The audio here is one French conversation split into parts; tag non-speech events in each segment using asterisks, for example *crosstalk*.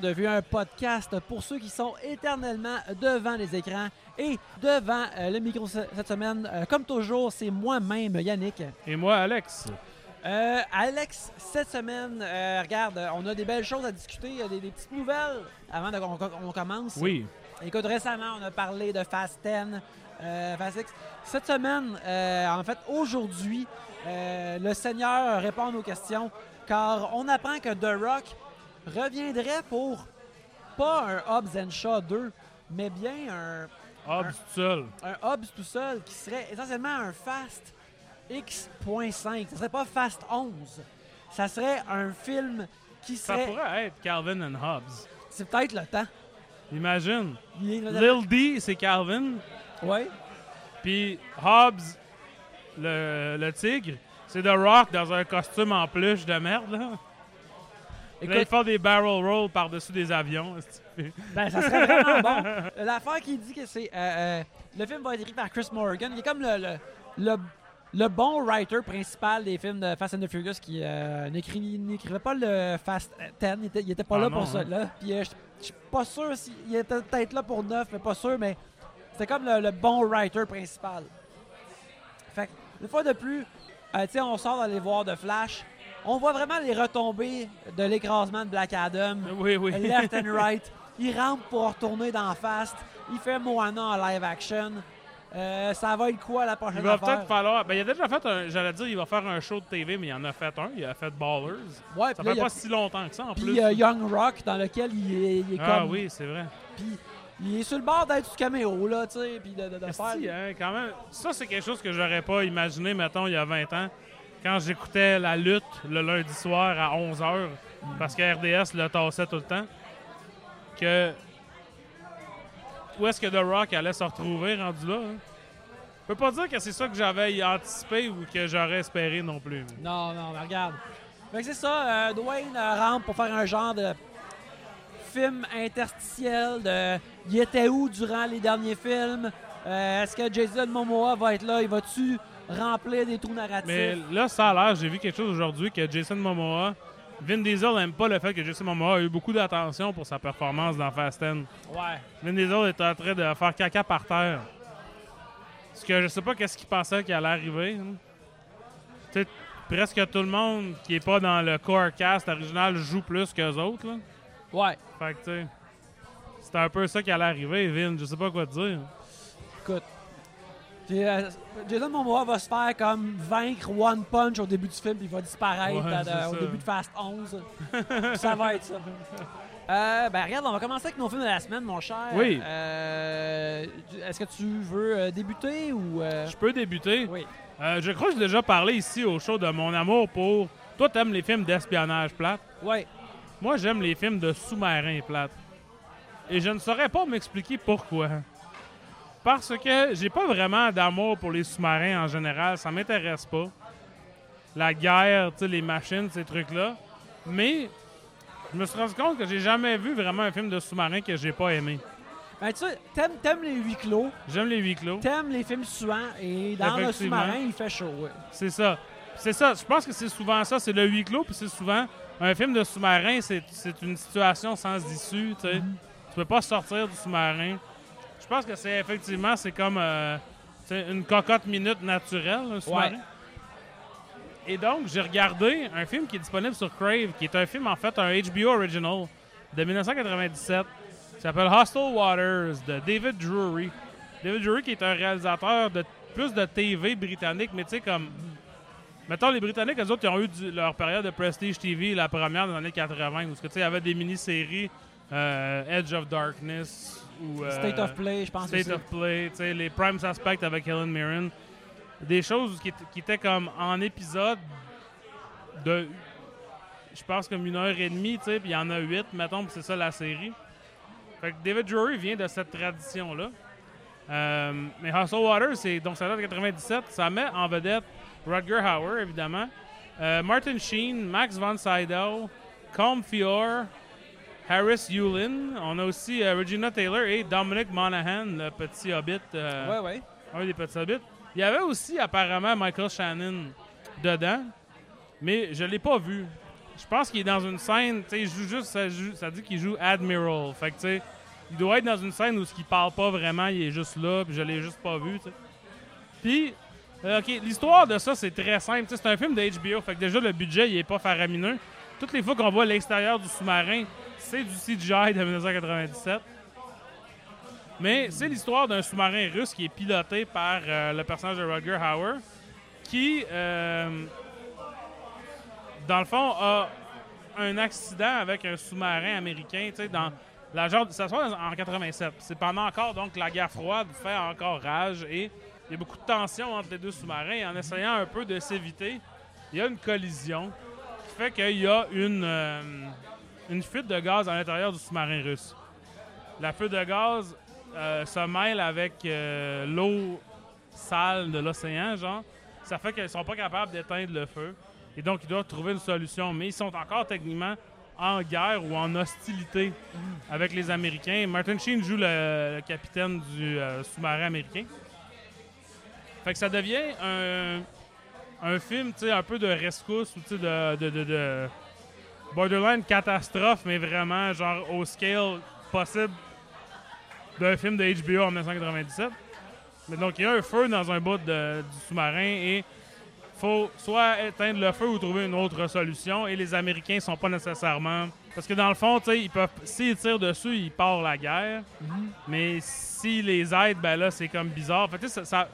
De Vue, un podcast pour ceux qui sont éternellement devant les écrans et devant euh, le micro ce- cette semaine. euh, comme toujours, c'est moi-même, Yannick. Et moi, Alex. Euh, Alex, cette semaine, euh, regarde, on a des belles choses à discuter, des, des petites nouvelles avant qu'on commence. Oui. Écoute, récemment, on a parlé de Fast 10, euh, Fast X. Cette semaine, en fait, aujourd'hui, le Seigneur répond à nos questions car on apprend que The Rock reviendrait pour pas un Hobbs and Shaw 2, mais bien un, Hobbs tout seul. un Hobbs tout seul qui serait essentiellement un Fast X.5. Ça serait pas Fast 11. Ça serait un film qui Ça serait. pourrait être Calvin and Hobbs. C'est peut-être le temps. Imagine. Est- Lil D, c'est Calvin. Ouais. Puis Hobbs, le, le tigre, c'est The Rock dans un costume en peluche de merde. Là. Écoute, font des barrel rolls par-dessus des avions. *laughs* Ben, ça serait vraiment bon. *laughs* L'affaire qui dit que c'est. euh, euh, le film va être écrit par Chris Morgan. Il est comme le, le, le, le bon writer principal des films de Fast and the Furious qui euh, n'écrit- n'écrivait pas le Fast 10. Il était, il était pas Ah là non, pour ça. hein? Là. Puis euh, je suis pas sûr s'il il était peut-être là pour 9, mais pas sûr. Mais c'était comme le, le bon writer principal. Fait que, une fois de plus, on sort d'aller voir de Flash. On voit vraiment les retombées de l'écrasement de Black Adam oui, oui. left and *laughs* right. Il rampe pour retourner dans Fast. Il fait Moana en live action. Euh, ça va être quoi la prochaine Il va peut-être falloir. Ben, il a déjà fait un. J'allais dire, il va faire un show de TV, mais il en a fait un. Il a fait Ballers. Ouais, Ça là, fait a- pas si longtemps que ça en puis plus. il y a Young Rock dans lequel il est, il est ah comme. oui, c'est vrai. Puis il est sur le bord d'être du caméo, là, tu sais. Puis de, de, de faire. hein, quand même. Ça, c'est quelque chose que j'aurais pas imaginé, mettons, il y a 20 ans, quand j'écoutais la lutte le lundi soir à 11h, parce que RDS le tassait tout le temps, que. Où est-ce que The Rock allait se retrouver rendu là? hein? Je peux pas dire que c'est ça que j'avais anticipé ou que j'aurais espéré non plus. Non, non, mais regarde. C'est ça, euh, Dwayne euh, rampe pour faire un genre de film interstitiel de il était où durant les derniers films? Euh, Est-ce que Jason Momoa va être là? Il va-tu remplir des trous narratifs? Mais là, ça a l'air, j'ai vu quelque chose aujourd'hui que Jason Momoa, Vin Diesel n'aime pas le fait que Jason Momoa a eu beaucoup d'attention pour sa performance dans Fast 10. Ouais. Vin Diesel est en train de faire caca par terre. Parce que je sais pas qu'est-ce qu'il pensait qu'il allait arriver. hein. Presque tout le monde qui est pas dans le core cast original joue plus qu'eux autres. Là. Ouais. Fait que, tu sais, c'était un peu ça qui allait arriver, Vin. Je sais pas quoi te dire. Écoute. Puis, euh, Jason Momoa va se faire comme vaincre One Punch au début du film, puis il va disparaître Ouais, à- au début de Fast 11. ça va être ça. Euh, ben regarde, on va commencer avec nos films de la semaine, mon cher. Oui. Euh, Est-ce que tu veux euh, débuter ou... euh, Je peux débuter. Oui. Euh, je crois que j'ai déjà parlé ici au show de mon amour pour. Toi, t'aimes les films d'espionnage plate? Ouais. Moi, j'aime les films de sous-marins plates. Et je ne saurais pas m'expliquer pourquoi. Parce que j'ai pas vraiment d'amour pour les sous-marins en général. Ça m'intéresse pas. La guerre, tu sais, les machines, ces trucs-là. Mais je me suis rendu compte que j'ai jamais vu vraiment un film de sous-marin que j'ai pas aimé. Ben tu sais, t'aimes, t'aimes les huis clos, J'aime les huis clos. t'aimes les films suants, et dans le sous-marin, il fait chaud. ouais. C'est ça. C'est ça. Je pense que c'est souvent ça. C'est le huis clos, puis c'est souvent un film de sous-marin. C'est c'est une situation sans issue. Tu sais. Tu peux pas sortir du sous-marin. Je pense que c'est effectivement c'est comme euh, une cocotte minute naturelle, sous-marin. Ouais. Et donc j'ai regardé un film qui est disponible sur Crave, qui est un film en fait un HBO original de 1997. qui s'appelle Hostile Waters de David Drury. David Drury qui est un réalisateur de plus de TV britannique, mais tu sais comme Mettons, les Britanniques, eux autres, ils ont eu du- leur période de Prestige TV, la première dans les années 80, où ce il y avait des mini-séries euh, Edge of Darkness ou euh, State of Play, je pense State aussi. of Play, tu sais, les Prime Suspect avec Helen Mirren. Des choses qui, étaient- qui étaient comme en épisode de, je pense, comme une heure et demie, tu sais, puis il y en a huit, mettons, c'est ça la série. Fait que David Drury vient de cette tradition-là. Euh, mais Hustle Water, c'est donc ça date de 97. Ça met en vedette Rutger Hauer, évidemment, euh, Martin Sheen, Max von Sydow, Colm Fior, Harris Yulin. On a aussi euh, Regina Taylor et Dominic Monaghan, le petit hobbit. euh, Ouais, ouais. un des petits hobbits. Il y avait aussi apparemment Michael Shannon dedans, mais je l'ai pas vu. je pense qu'il est dans une scène, tu sais, joue juste, ça, joue- ça dit qu'il joue Admiral. Fait que, tu sais, il doit être dans une scène où ce qu'il parle pas vraiment, il est juste là, puis je l'ai juste pas vu, tu sais. Puis, euh, OK, l'histoire de ça, c'est très simple. C'est un film de HBO, fait que déjà, le budget, il est pas faramineux. Toutes les fois qu'on voit l'extérieur du sous-marin, c'est du CGI de 1997. Mais c'est l'histoire d'un sous-marin russe qui est piloté par euh, le personnage de Rutger Hauer, qui, euh, dans le fond, a un accident avec un sous-marin américain, dans la genre, ça se passe en 87. C'est pendant encore, donc, la guerre froide fait encore rage et il y a beaucoup de tension entre les deux sous-marins. En essayant un peu de s'éviter, il y a une collision qui fait qu'il y a une, euh, une fuite de gaz à l'intérieur du sous-marin russe. La fuite de gaz euh, se mêle avec euh, l'eau sale de l'océan, genre. Ça fait qu'ils sont pas capables d'éteindre le feu. Et donc, ils doivent trouver une solution. Mais ils sont encore techniquement en guerre ou en hostilité avec les Américains. Martin Sheen joue le, capitaine du euh, sous-marin américain. Fait que ça devient un, film, tu sais, un peu de rescousse ou tu sais, de, de- de borderline catastrophe, mais vraiment genre au scale possible d'un film de HBO en 1997. Mais donc, il y a un feu dans un bout de- du sous-marin et faut soit éteindre le feu ou trouver une autre solution. Et les Américains sont pas nécessairement. Parce que dans le fond, ils peuvent. S'ils tirent dessus, ils partent la guerre. Mais s'ils les aident, ben là, c'est comme bizarre. Fait ça- ça-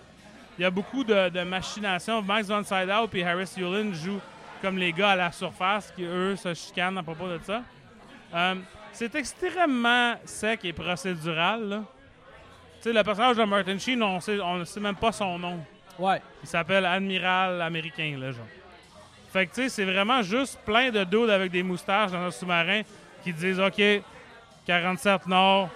il y a beaucoup de, de machination. Max von Sydow et Harris Yulin jouent comme les gars à la surface qui, eux, se chicanent à propos de ça. Euh, c'est extrêmement sec et procédural. Tu sais, le personnage de Martin Sheen, on sait, on ne sait même pas son nom. Ouais. Il s'appelle Admiral américain, là, genre. Fait que, tu sais, c'est vraiment juste plein de dudes avec des moustaches dans un sous-marin qui disent OK, 47 Nord,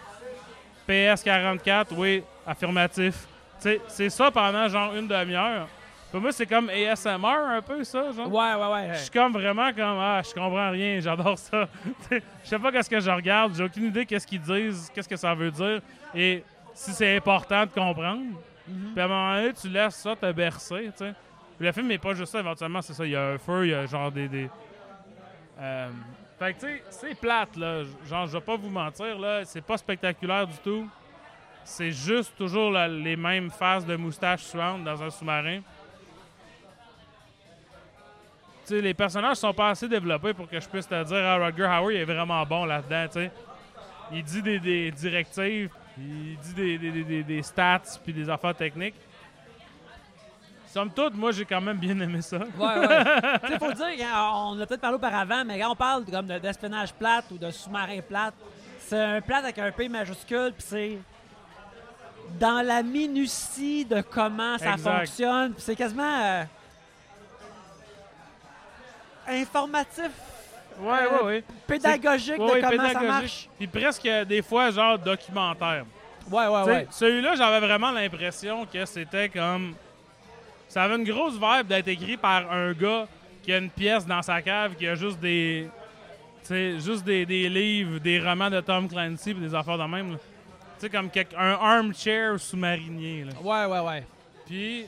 PS 44, oui, affirmatif. Tu sais, c'est ça pendant genre une demi-heure. Pour moi, c'est comme ASMR un peu, ça, genre. Ouais, ouais, ouais. Je suis comme vraiment comme ah je comprends rien, j'adore ça. *laughs* je sais pas qu'est-ce que je regarde, j'ai aucune idée qu'est-ce qu'ils disent, qu'est-ce que ça veut dire et si c'est important de comprendre. Puis à un moment donné, tu laisses ça te bercer, tu sais. Le film n'est pas juste ça, éventuellement, c'est ça, il y a un feu, il y a genre des des euh, fait que tu sais, c'est plate là, genre je vais pas vous mentir là, c'est pas spectaculaire du tout. C'est juste toujours les mêmes faces de moustaches suantes dans un sous-marin. Les personnages sont pas assez développés pour que je puisse te dire ah, Rutger Hauer il est vraiment bon là-dedans. Il dit des, des directives, il dit des, stats puis des affaires techniques. Somme toute, moi j'ai quand même bien aimé ça. Ouais, ouais. *laughs* sais, faut dire, on l'a peut-être parlé auparavant, mais quand on parle comme de- d'espionnage plate ou de sous-marin plate, c'est un plate avec un P majuscule, puis c'est dans la minutie de comment ça Exact. fonctionne, c'est quasiment euh, informatif, Ouais, Euh, ouais, ouais. pédagogique de comment ça pédagogique. marche. Puis presque euh, des fois, genre documentaire. Ouais, ouais, Tu sais, ouais. Celui-là, j'avais vraiment l'impression que c'était comme. Ça avait une grosse vibe d'être écrit par un gars qui a une pièce dans sa cave, qui a juste des. Tu sais, juste des, des livres, des romans de Tom Clancy, puis des affaires de même. Tu sais, comme quelque- un armchair sous-marinier. Ouais, ouais, ouais. Puis,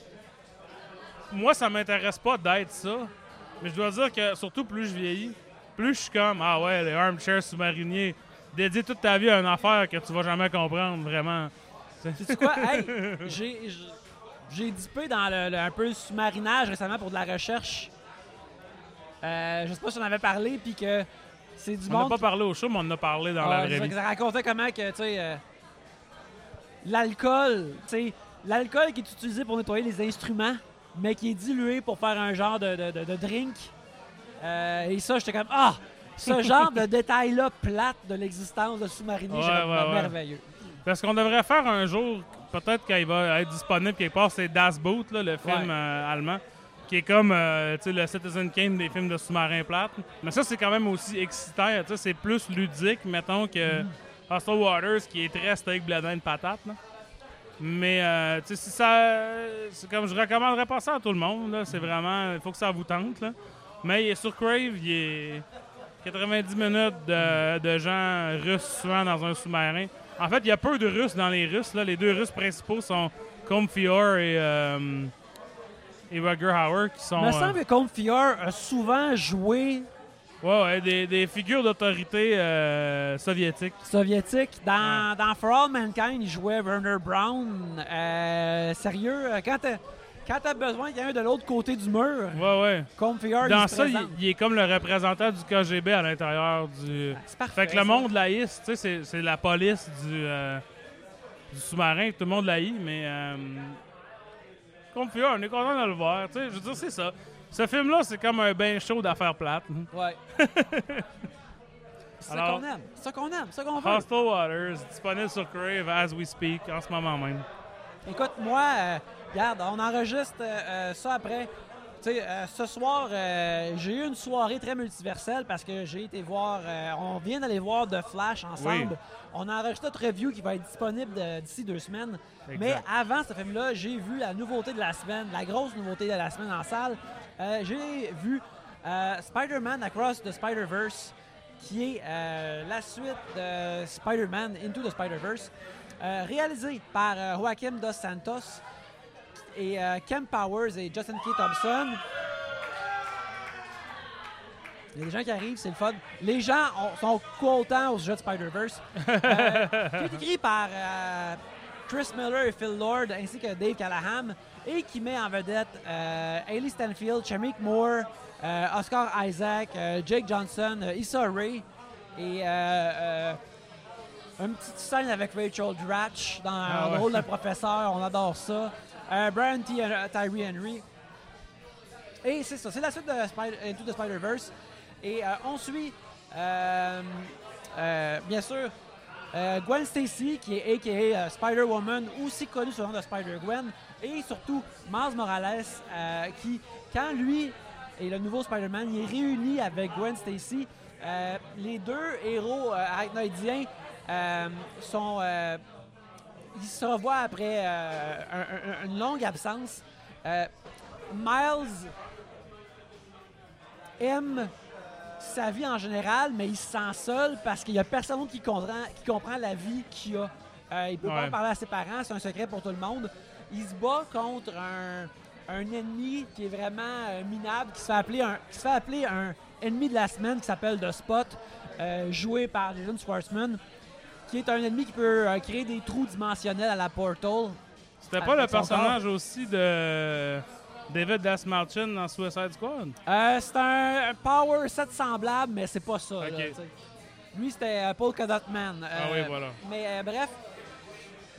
moi, ça m'intéresse pas d'être ça. Mais je dois dire que, surtout plus je vieillis, plus je suis comme, ah ouais, les armchairs sous-mariniers, dédier toute ta vie à une affaire que tu vas jamais comprendre, vraiment. Sais-tu quoi? *laughs* Hey, j'ai, j'ai- dippé dans le, le- un peu le sous-marinage récemment pour de la recherche. Euh, je sais pas si on avait parlé, puis que c'est du On n'a monde. pas parlé au show, mais on en a parlé dans Ah, la c'est vraie vie. ça racontait comment que, tu sais, euh, l'alcool, tu sais, l'alcool qui est utilisé pour nettoyer les instruments, mais qui est dilué pour faire un genre de, de- de- de drink. Euh, et ça, j'étais comme, ah, ce *laughs* genre de détail-là plate de l'existence de sous-marinier, Ouais, ouais, merveilleux. Parce qu'on devrait faire un jour, peut-être qu'il va être disponible quelque part, c'est Das Boot, là, le film euh, allemand, qui est comme euh, le Citizen Kane des films de sous-marins plates. Mais ça, c'est quand même aussi excitant. C'est plus ludique, mettons, que. Hostel Waters, qui est très steak, bledin, patate. là. Mais euh, tu sais, si ça. C'est comme je recommanderais pas ça à tout le monde. là. C'est vraiment. Il faut que ça vous tente. Là. Mais il est sur Crave, il est 90 minutes de, de gens russes souvent dans un sous-marin. En fait, il y a peu de Russes dans les Russes. Là. Les deux Russes principaux sont Comfior et, euh, et Rutger Hauer, qui sont. Me euh, semble que Comte Fior a souvent joué Ouais, ouais, des, des figures d'autorité euh, soviétiques. soviétique. Dans, dans For All Mankind, il jouait Werner Brown. Euh, sérieux, euh, quand t'as quand t'as besoin qu'il y ait un de l'autre côté du mur, Ouais, ouais. Configure, Dans il ça, il, est comme le représentant du KGB à l'intérieur du. C'est parfait. Fait que le monde laïs, tu sais, c'est- c'est la police du, euh, du sous-marin, tout le monde laït, mais. Euh, Confure, on est content de le voir, tu sais. Je veux dire, c'est ça. Ce film-là, c'est comme un bain chaud d'affaires plates. Ouais. *laughs* c'est ça qu'on aime. C'est ça qu'on aime. C'est ça qu'on veut. Hostile Waters, disponible sur Crave as we speak, en ce moment même. Écoute, moi, euh, regarde, on enregistre euh, euh, ça après. Tu sais, euh, ce soir, euh, j'ai eu une soirée très multiverselle parce que j'ai été voir, euh, on vient d'aller voir The Flash ensemble. Oui. On a enregistré notre review qui va être disponible de- d'ici deux semaines. Exact. Mais avant ce film-là, j'ai vu la nouveauté de la semaine, la grosse nouveauté de la semaine en salle. Euh, j'ai vu euh, Spider-Man Across the Spider-Verse, qui est euh, la suite de Spider-Man Into the Spider-Verse, réalisé par Joaquim Dos Santos et Ken Powers et Justin K. Thompson. Il y a des gens qui arrivent, c'est le fun. Les gens ont- sont contents au sujet de Spider-Verse. Qui écrit par Chris Miller et Phil Lord, ainsi que Dave Callahan, et qui met en vedette euh, Stanfield, Shamik Moore, euh, Oscar Isaac, euh, Jake Johnson, euh, Issa Rae, et une petite scène avec Rachel Dratch dans Ah le ouais. rôle d'un professeur, on adore ça. Brian T. Tyree Henry. Et c'est ça, c'est la suite de Spider- Into the Spider-Verse. Et on suit, bien sûr, euh, Gwen Stacy, qui est a.k.a. euh, Spider-Woman, aussi connue sous le nom de Spider-Gwen, et surtout Miles Morales, euh, qui, quand lui et le nouveau Spider-Man, il est réuni avec Gwen Stacy, les deux héros arachnoïdiens sont... ils se revoient après un- un- une longue absence. Miles aime sa vie en général, mais il se sent seul parce qu'il n'y a personne qui comprend, qui comprend la vie qu'il a. Euh, il peut pas Ouais. en parler à ses parents, c'est un secret pour tout le monde. Il se bat contre un, un ennemi qui est vraiment euh, minable, qui se, fait appeler un, qui se fait appeler un ennemi de la semaine qui s'appelle The Spot, euh, joué par Jason Schwartzman, qui est un ennemi qui peut euh, créer des trous dimensionnels à la Portal. C'était pas le personnage aussi de David Dasmalchin dans Suicide Squad? Euh, c'est un, power set semblable, mais c'est pas ça. là. Lui, c'était euh, Paul Dot Man. Ah Euh, oui, voilà. Mais euh, bref,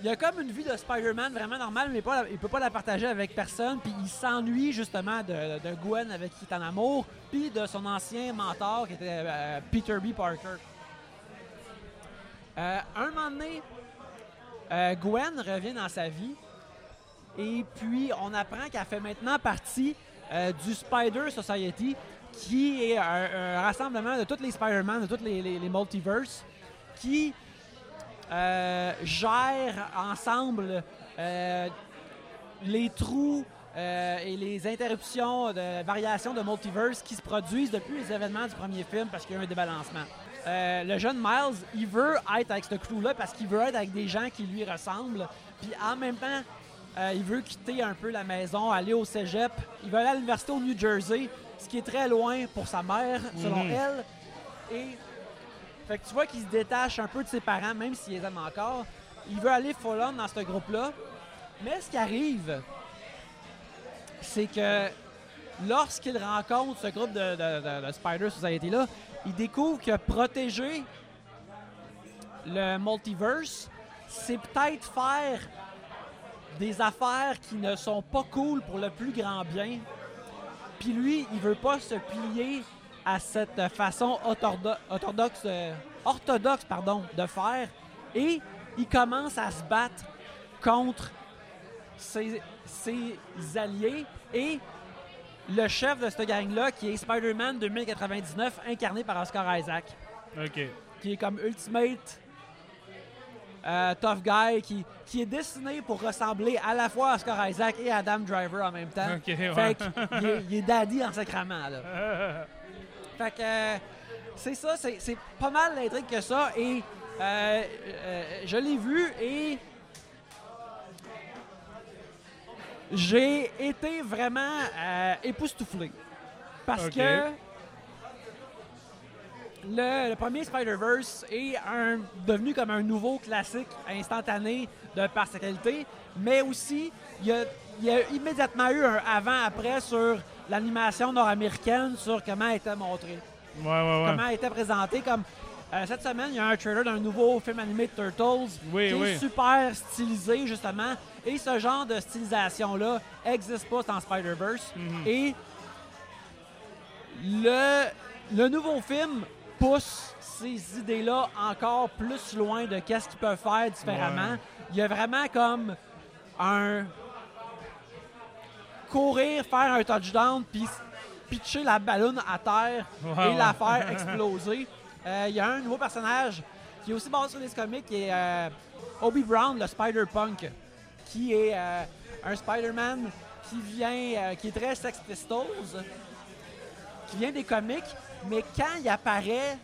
il a comme une vie de Spider-Man vraiment normale, mais pas, il peut pas la partager avec personne. Puis il s'ennuie justement de, de Gwen avec qui il est en amour, puis de son ancien mentor qui était euh, Peter B. Parker. Euh, un moment donné, euh, Gwen revient dans sa vie. Et puis, on apprend qu'elle fait maintenant partie euh, du Spider Society, qui est un, rassemblement de tous les Spider-Man, de tous les, multiverses, qui euh, gèrent ensemble euh, les trous euh, et les interruptions de variations de multiverse qui se produisent depuis les événements du premier film parce qu'il y a un débalancement. Le jeune Miles, il veut être avec ce crew-là parce qu'il veut être avec des gens qui lui ressemblent. Puis en même temps, euh, il veut quitter un peu la maison, aller au cégep. Il veut aller à l'université au New Jersey, ce qui est très loin pour sa mère, selon Mhm. elle. Et fait que tu vois qu'il se détache un peu de ses parents, même s'il les aime encore. Il veut aller full on dans ce groupe-là. Mais ce qui arrive, c'est que lorsqu'il rencontre ce groupe de, de- de- de Spider Society-là, il découvre que protéger le multiverse, c'est peut-être faire des affaires qui ne sont pas cool pour le plus grand bien. Puis lui, il veut pas se plier à cette façon orthodo- orthodoxe, euh, orthodoxe pardon, de faire. Et il commence à se battre contre ses, ses alliés et le chef de cette gang-là, qui est Spider-Man 2099, incarné par Oscar Isaac, OK. qui est comme Ultimate euh, Tough Guy, qui, qui est dessiné pour ressembler à la fois à Oscar Isaac et à Adam Driver en même temps. Ouais. Fait qu'il est, il est daddy en sacrament, là. *laughs* Fait que euh, c'est ça, c'est c'est pas mal l'intrigue que ça. Et euh, je l'ai vu et j'ai été vraiment époustouflé. Parce que le, le premier Spider-Verse est un, devenu comme un nouveau classique instantané de par sa qualité, mais aussi il y a, il y a immédiatement eu un avant-après sur l'animation nord-américaine, sur comment elle était montrée, Ouais, ouais, ouais. comment elle était présentée. Comme euh, cette semaine, il y a un trailer d'un nouveau film animé de Turtles Oui, qui oui. est super stylisé justement, et ce genre de stylisation-là n'existe pas dans Spider-Verse. Mhm. Et le, le nouveau film pousse ces idées-là encore plus loin de qu'est-ce qu'ils peuvent faire différemment. Ouais. Il y a vraiment comme un courir, faire un touchdown, puis pitcher la ballonne à terre et la faire *laughs* exploser. Euh, Il y a un nouveau personnage qui est aussi basé sur les comics, qui est euh, Obi Brown, le Spider-Punk, qui est euh, un Spider-Man qui vient, qui est très Sex Pistols, qui vient des comics, mais quand il apparaît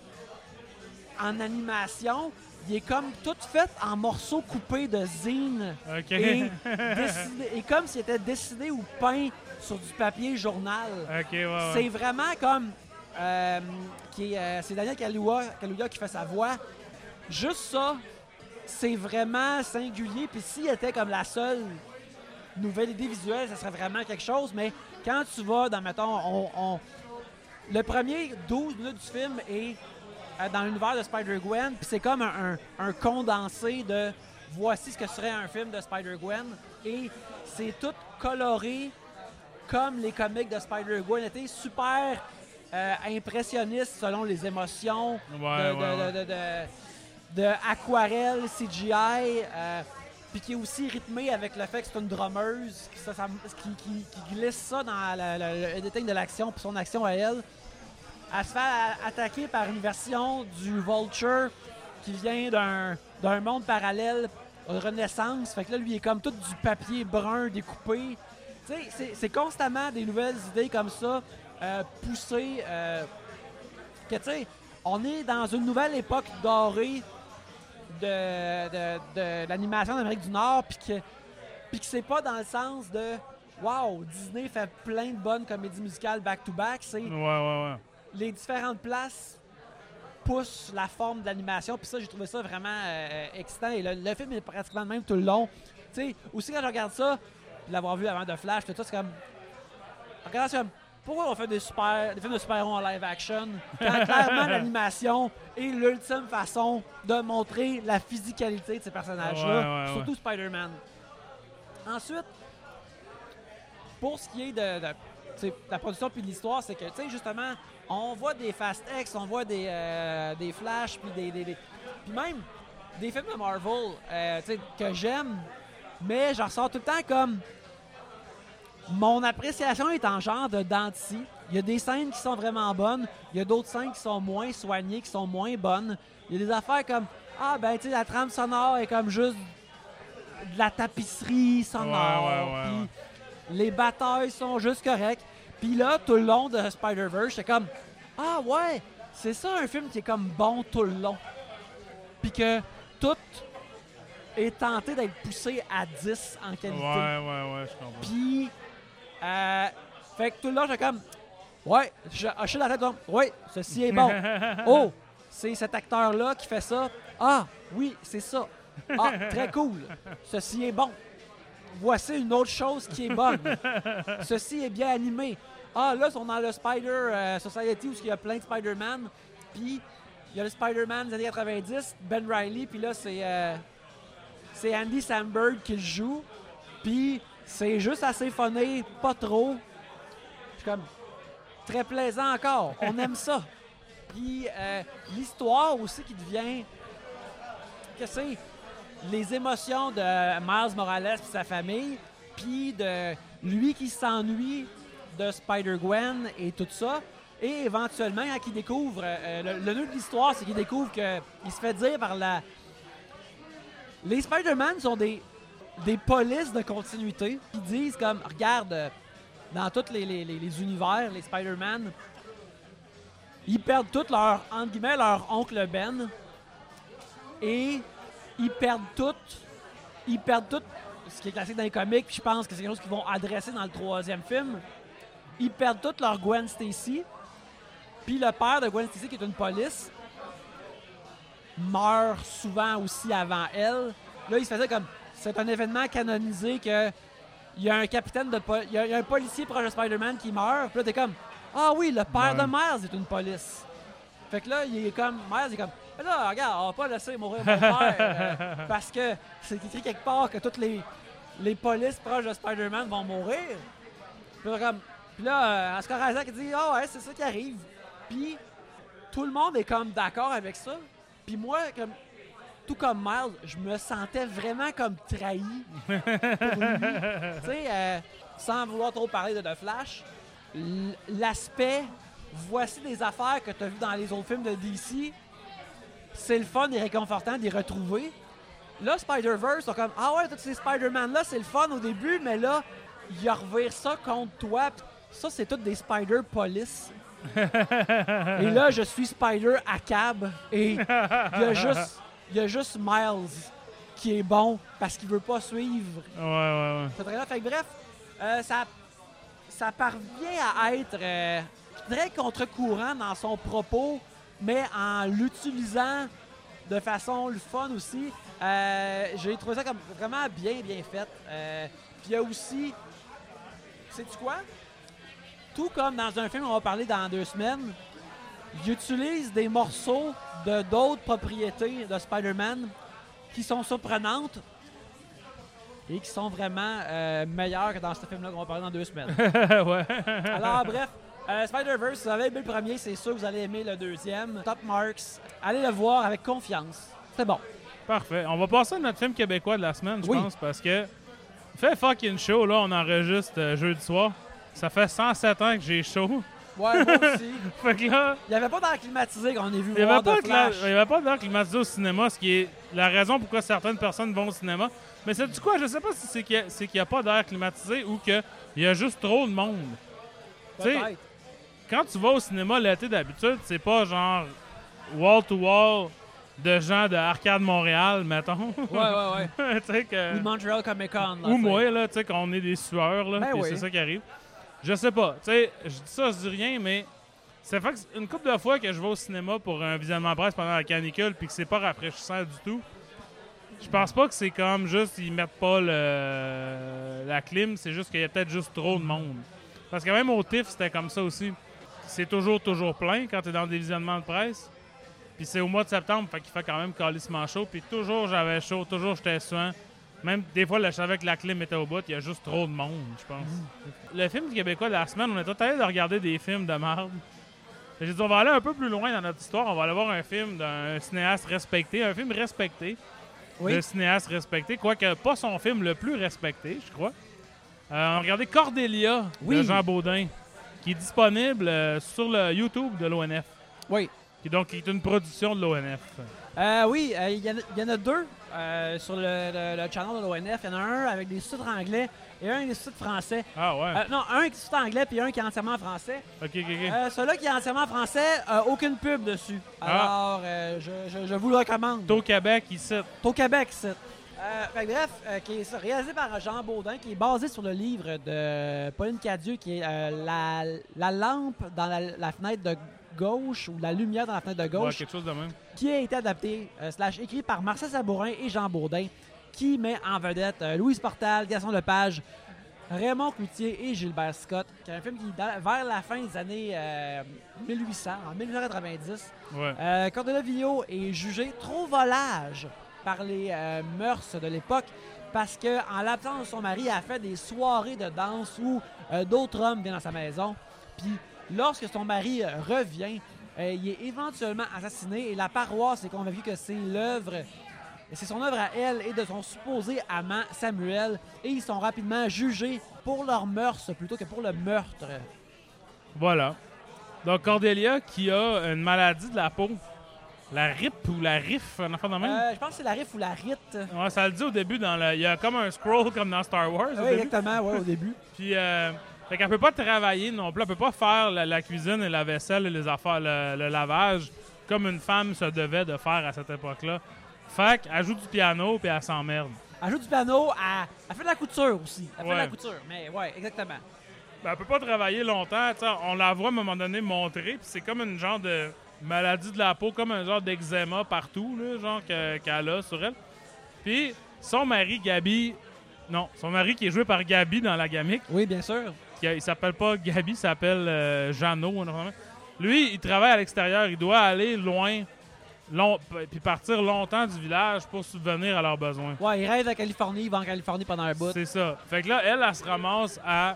en animation, il est comme tout fait en morceaux coupés de zine OK. et, dessiné- et comme s'il était dessiné ou peint sur du papier journal. OK, ouais, ouais. C'est vraiment comme. euh, euh, c'est Daniel Kaluuya, Kaluuya qui fait sa voix. Juste ça, c'est vraiment singulier. Puis s'il était comme la seule nouvelle idée visuelle, ça serait vraiment quelque chose. Mais quand tu vas dans, mettons, on, on- le premier 12 minutes du film est euh, dans l'univers de Spider-Gwen. Puis c'est comme un, un- un condensé de voici ce que serait un film de Spider-Gwen. Et c'est tout coloré comme les comics de Spider-Gwen étaient super euh, impressionnistes selon les émotions Ouais, de, de- ouais. de- de- de- de aquarelle, CGI, euh, puis qui est aussi rythmé avec le fait que c'est une drummeuse qui, ça- qui- glisse ça dans le editing de l'action, puis son action à elle. Elle se fait attaquer par une version du Vulture qui vient d'un monde parallèle, renaissance. Fait que là, lui, il est comme tout du papier brun découpé. Tu sais, c'est- c'est constamment des nouvelles idées comme ça, euh, poussées. euh, que tu sais, on est dans une nouvelle époque dorée de, de, de l'animation d'Amérique du Nord, puis que, puis que c'est pas dans le sens de Wow, Disney fait plein de bonnes comédies musicales back-to-back. C'est Ouais, ouais, ouais. les différentes places poussent la forme de l'animation. Puis ça, j'ai trouvé ça vraiment euh, excitant. Et le, le film est pratiquement le même tout le long. Tu sais, aussi quand je regarde ça, puis l'avoir vu avant de Flash, tout ça, c'est comme. C'est comme. Pourquoi on fait des, super, des films de super-héros en live action quand clairement *laughs* l'animation est l'ultime façon de montrer la physicalité de ces personnages-là, Ouais, ouais, ouais. surtout Spider-Man. Ensuite, pour ce qui est de, la production puis de l'histoire, c'est que, tu sais, justement, on voit des Fast X, on voit des, euh, des Flash, puis des, des- des- Puis même des films de Marvel, euh, que j'aime, mais j'en ressors tout le temps comme... Mon appréciation est en genre de denti. Il y a des scènes qui sont vraiment bonnes, il y a d'autres scènes qui sont moins soignées, qui sont moins bonnes. Il y a des affaires comme... Ah, ben, tu sais, la trame sonore est comme juste de la tapisserie sonore. Ouais, ouais, ouais, puis ouais. les batailles sont juste correctes. Puis là, tout le long de Spider-Verse, c'est comme Ah ouais, c'est ça un film qui est comme bon tout le long. Puis que tout est tenté d'être poussé à 10 en Ouais, qualité. ouais, ouais, je comprends. Puis, euh, fait que tout le long, j'étais comme, ouais, je hochais la tête, comme, ouais, ceci est bon. *laughs* oh, c'est cet acteur-là qui fait ça. Ah, oui, c'est ça. Ah, très *laughs* cool. Ceci est bon. Voici une autre chose qui est bonne. *laughs* Ceci est bien animé. Ah, là, sont dans le Spider euh, Society où il y a plein de Spider-Man. Puis, il y a le Spider-Man des années 90, Ben Riley, puis là, c'est euh, c'est Andy Samberg qui le joue. Puis, c'est juste assez funné, pas trop. Suis comme, très plaisant encore. On aime ça. Puis, euh, l'histoire aussi qui devient, que c'est les émotions de Miles Morales et sa famille, puis de lui qui s'ennuie de Spider-Gwen et tout ça. Et éventuellement, quand il découvre, euh, le, le nœud de l'histoire, c'est qu'il découvre qu'il se fait dire par la... Les Spider-Man sont des, des polices de continuité. Ils disent comme, regarde, euh, dans tous les, les- univers, les Spider-Man, ils perdent tout leur, entre guillemets, leur oncle Ben. Et ils perdent tout. Ils perdent tout. Ce qui est classique dans les comics, puis je pense que c'est quelque chose qu'ils vont adresser dans le troisième film. Ils perdent toute leur Gwen Stacy. Puis le père de Gwen Stacy, qui est une police, meurt souvent aussi avant elle. Là, il se faisait comme. C'est un événement canonisé que. Il y a un capitaine de. Il y a, il y a un policier proche de Spider-Man qui meurt. Puis là, t'es comme. Ah oui, le père Ouais. de Miles est une police. Fait que là, il est comme. Miles il est comme. Mais là, regarde, on va pas laisser mourir mon père. euh, *laughs* parce que c'est écrit quelque part que toutes les, les polices proches de Spider-Man vont mourir. Puis là, comme, puis là euh, Isaac dit Ah ouais, c'est ça qui arrive. Puis tout le monde est comme d'accord avec ça. Puis moi, comme, tout comme Miles, je me sentais vraiment comme trahi pour lui. *laughs* tu sais, euh, sans vouloir trop parler de The Flash, l'aspect voici des affaires que tu as vues dans les autres films de DC, c'est le fun et réconfortant d'y retrouver. Là, Spider-Verse, sont comme Ah ouais, tous ces Spider-Man-là, c'est le fun au début, mais là, il revire ça contre toi. Ça, c'est toutes des Spider-Police. *laughs* et là, je suis Spider à cab et il y a juste, il y a juste Miles qui est bon parce qu'il veut pas suivre Ouais, ouais, ouais. ce train-là. Fait que bref, euh, ça, ça parvient à être euh, très contre-courant dans son propos, mais en l'utilisant de façon le fun aussi. Euh, J'ai trouvé ça comme vraiment bien, bien fait. Puis il y a aussi, sais-tu quoi? Tout comme dans un film, on va parler dans deux semaines, il utilise des morceaux de d'autres propriétés de Spider-Man qui sont surprenantes et qui sont vraiment euh, meilleures que dans ce film-là qu'on va parler dans deux semaines. *laughs* ouais. Alors, bref, euh, Spider-Verse, si vous avez aimé le premier, c'est sûr que vous allez aimer le deuxième. Top Marks, allez le voir avec confiance. C'est bon. Parfait. On va passer à notre film québécois de la semaine, je Oui. pense, parce que fait fucking chaud, là, on enregistre euh, jeudi soir. Ça fait 107 ans que j'ai chaud. Ouais, moi aussi. *laughs* fait que là, Il n'y avait pas d'air climatisé qu'on ait vu il n'y avait, pas avait d'air climatisé au cinéma, ce qui est la raison pourquoi certaines personnes vont au cinéma. Mais c'est du quoi? Je sais pas si c'est qu'il n'y a, pas d'air climatisé ou qu'il y a juste trop de monde. tu sais. Quand tu vas au cinéma l'été d'habitude, c'est pas genre wall-to-wall de gens de Arcade Montréal, mettons. Ouais, ouais, ouais. *laughs* que... Ou Montreal Comic Con. là, Ou moi, là, tu sais, qu'on est des sueurs, là, Ben oui. c'est ça qui arrive. Je sais pas, tu sais, je dis ça, je dis rien, mais ça fait une couple de fois que je vais au cinéma pour un visionnement presse pendant la canicule, puis que c'est pas rafraîchissant du tout. Je pense pas que c'est comme juste, ils mettent pas le, la clim, c'est juste qu'il y a peut-être juste trop de monde. Parce que même au TIFF, c'était comme ça aussi. C'est toujours, toujours plein quand t'es dans des visionnements de presse. Puis c'est au mois de septembre, fait qu'il fait quand même calissement chaud. Puis toujours j'avais chaud, toujours j'étais suant. Même des fois, là, je savais que la clim était au bout, il y a juste trop de monde, je pense. Le film québécois de la semaine, on est tout allé de regarder des films de merde. J'ai dit, on va aller un peu plus loin dans notre histoire. On va aller voir un film d'un cinéaste respecté, un film respecté, Oui. de cinéaste respecté, quoique pas son film le plus respecté, je crois. Euh, on a regardé Cordelia Oui. de Jean Baudin, qui est disponible euh, sur le YouTube de l'ONF, Oui. qui donc qui est une production de l'ONF. Euh, oui, euh, y, il y en a deux euh, sur le, le- le channel de l'ONF. Il y en a un avec des sous-titres anglais et un avec des sous-titres français. Ah ouais. Euh, non, un qui est anglais puis un qui est entièrement français. ok, ok, ok. Euh, Celui-là qui est entièrement français, aucune pub dessus. Ah. Alors, je, je- je vous le recommande. Au Québec, ici. Au Québec. Euh, fait bref, qui est ça, réalisé par Jean Baudin, qui est basé sur le livre de Pauline Cadieux, qui est la, la lampe dans la, la fenêtre de gauche, ou la lumière dans la fenêtre de Ouais, gauche, quelque chose de même. qui a été adapté, euh, slash écrit par Marcel Sabourin et Jean Baudin, qui met en vedette euh, Louise Portal, Gaston Lepage, Raymond Cloutier et Gilbert Scott, qui est un film qui, dans- vers la fin des années euh, 1800, en 1890, Ouais. euh, Cordelia Villot est jugé trop volage par les euh, mœurs de l'époque parce que en l'absence de son mari, elle a fait des soirées de danse où euh, d'autres hommes viennent dans sa maison. Puis lorsque son mari euh, revient, euh, il est éventuellement assassiné et la paroisse est convaincue que c'est l'œuvre c'est son œuvre à elle et de son supposé amant Samuel et ils sont rapidement jugés pour leur mœurs plutôt que pour le meurtre. Voilà. Donc Cordelia qui a une maladie de la peau. La rip ou la rif, un enfant de même? Euh, je pense que c'est la riff ou la rite. Ouais, ça le dit au début dans le. Il y a comme un scroll comme dans Star Wars au Oui, début. exactement, ouais, au début. *laughs* Puis euh, fait qu'elle peut pas travailler non plus, elle peut pas faire la, la cuisine et la vaisselle et les affaires, le, le lavage comme une femme se devait de faire à cette époque-là. Fait qu'elle joue du piano puis elle s'emmerde. Elle joue du piano, elle, elle fait de la couture aussi. Elle fait de la couture, mais ouais, exactement. Ben, elle peut pas travailler longtemps. On la voit à un moment donné montrer, puis c'est comme une genre de maladie de la peau, comme un genre d'eczéma partout, là, genre que- qu'elle a sur elle. Puis son mari, Gabi, non, son mari qui est joué par Gabi dans la gamique, Oui, bien sûr. Qui il s'appelle pas Gabi, il s'appelle euh, Jeannot. Lui, il travaille à l'extérieur, il doit aller loin, long, puis partir longtemps du village pour subvenir à leurs besoins. Ouais, il rêve à Californie, il va en Californie pendant un bout. C'est ça. Fait que là, elle, elle se ramasse à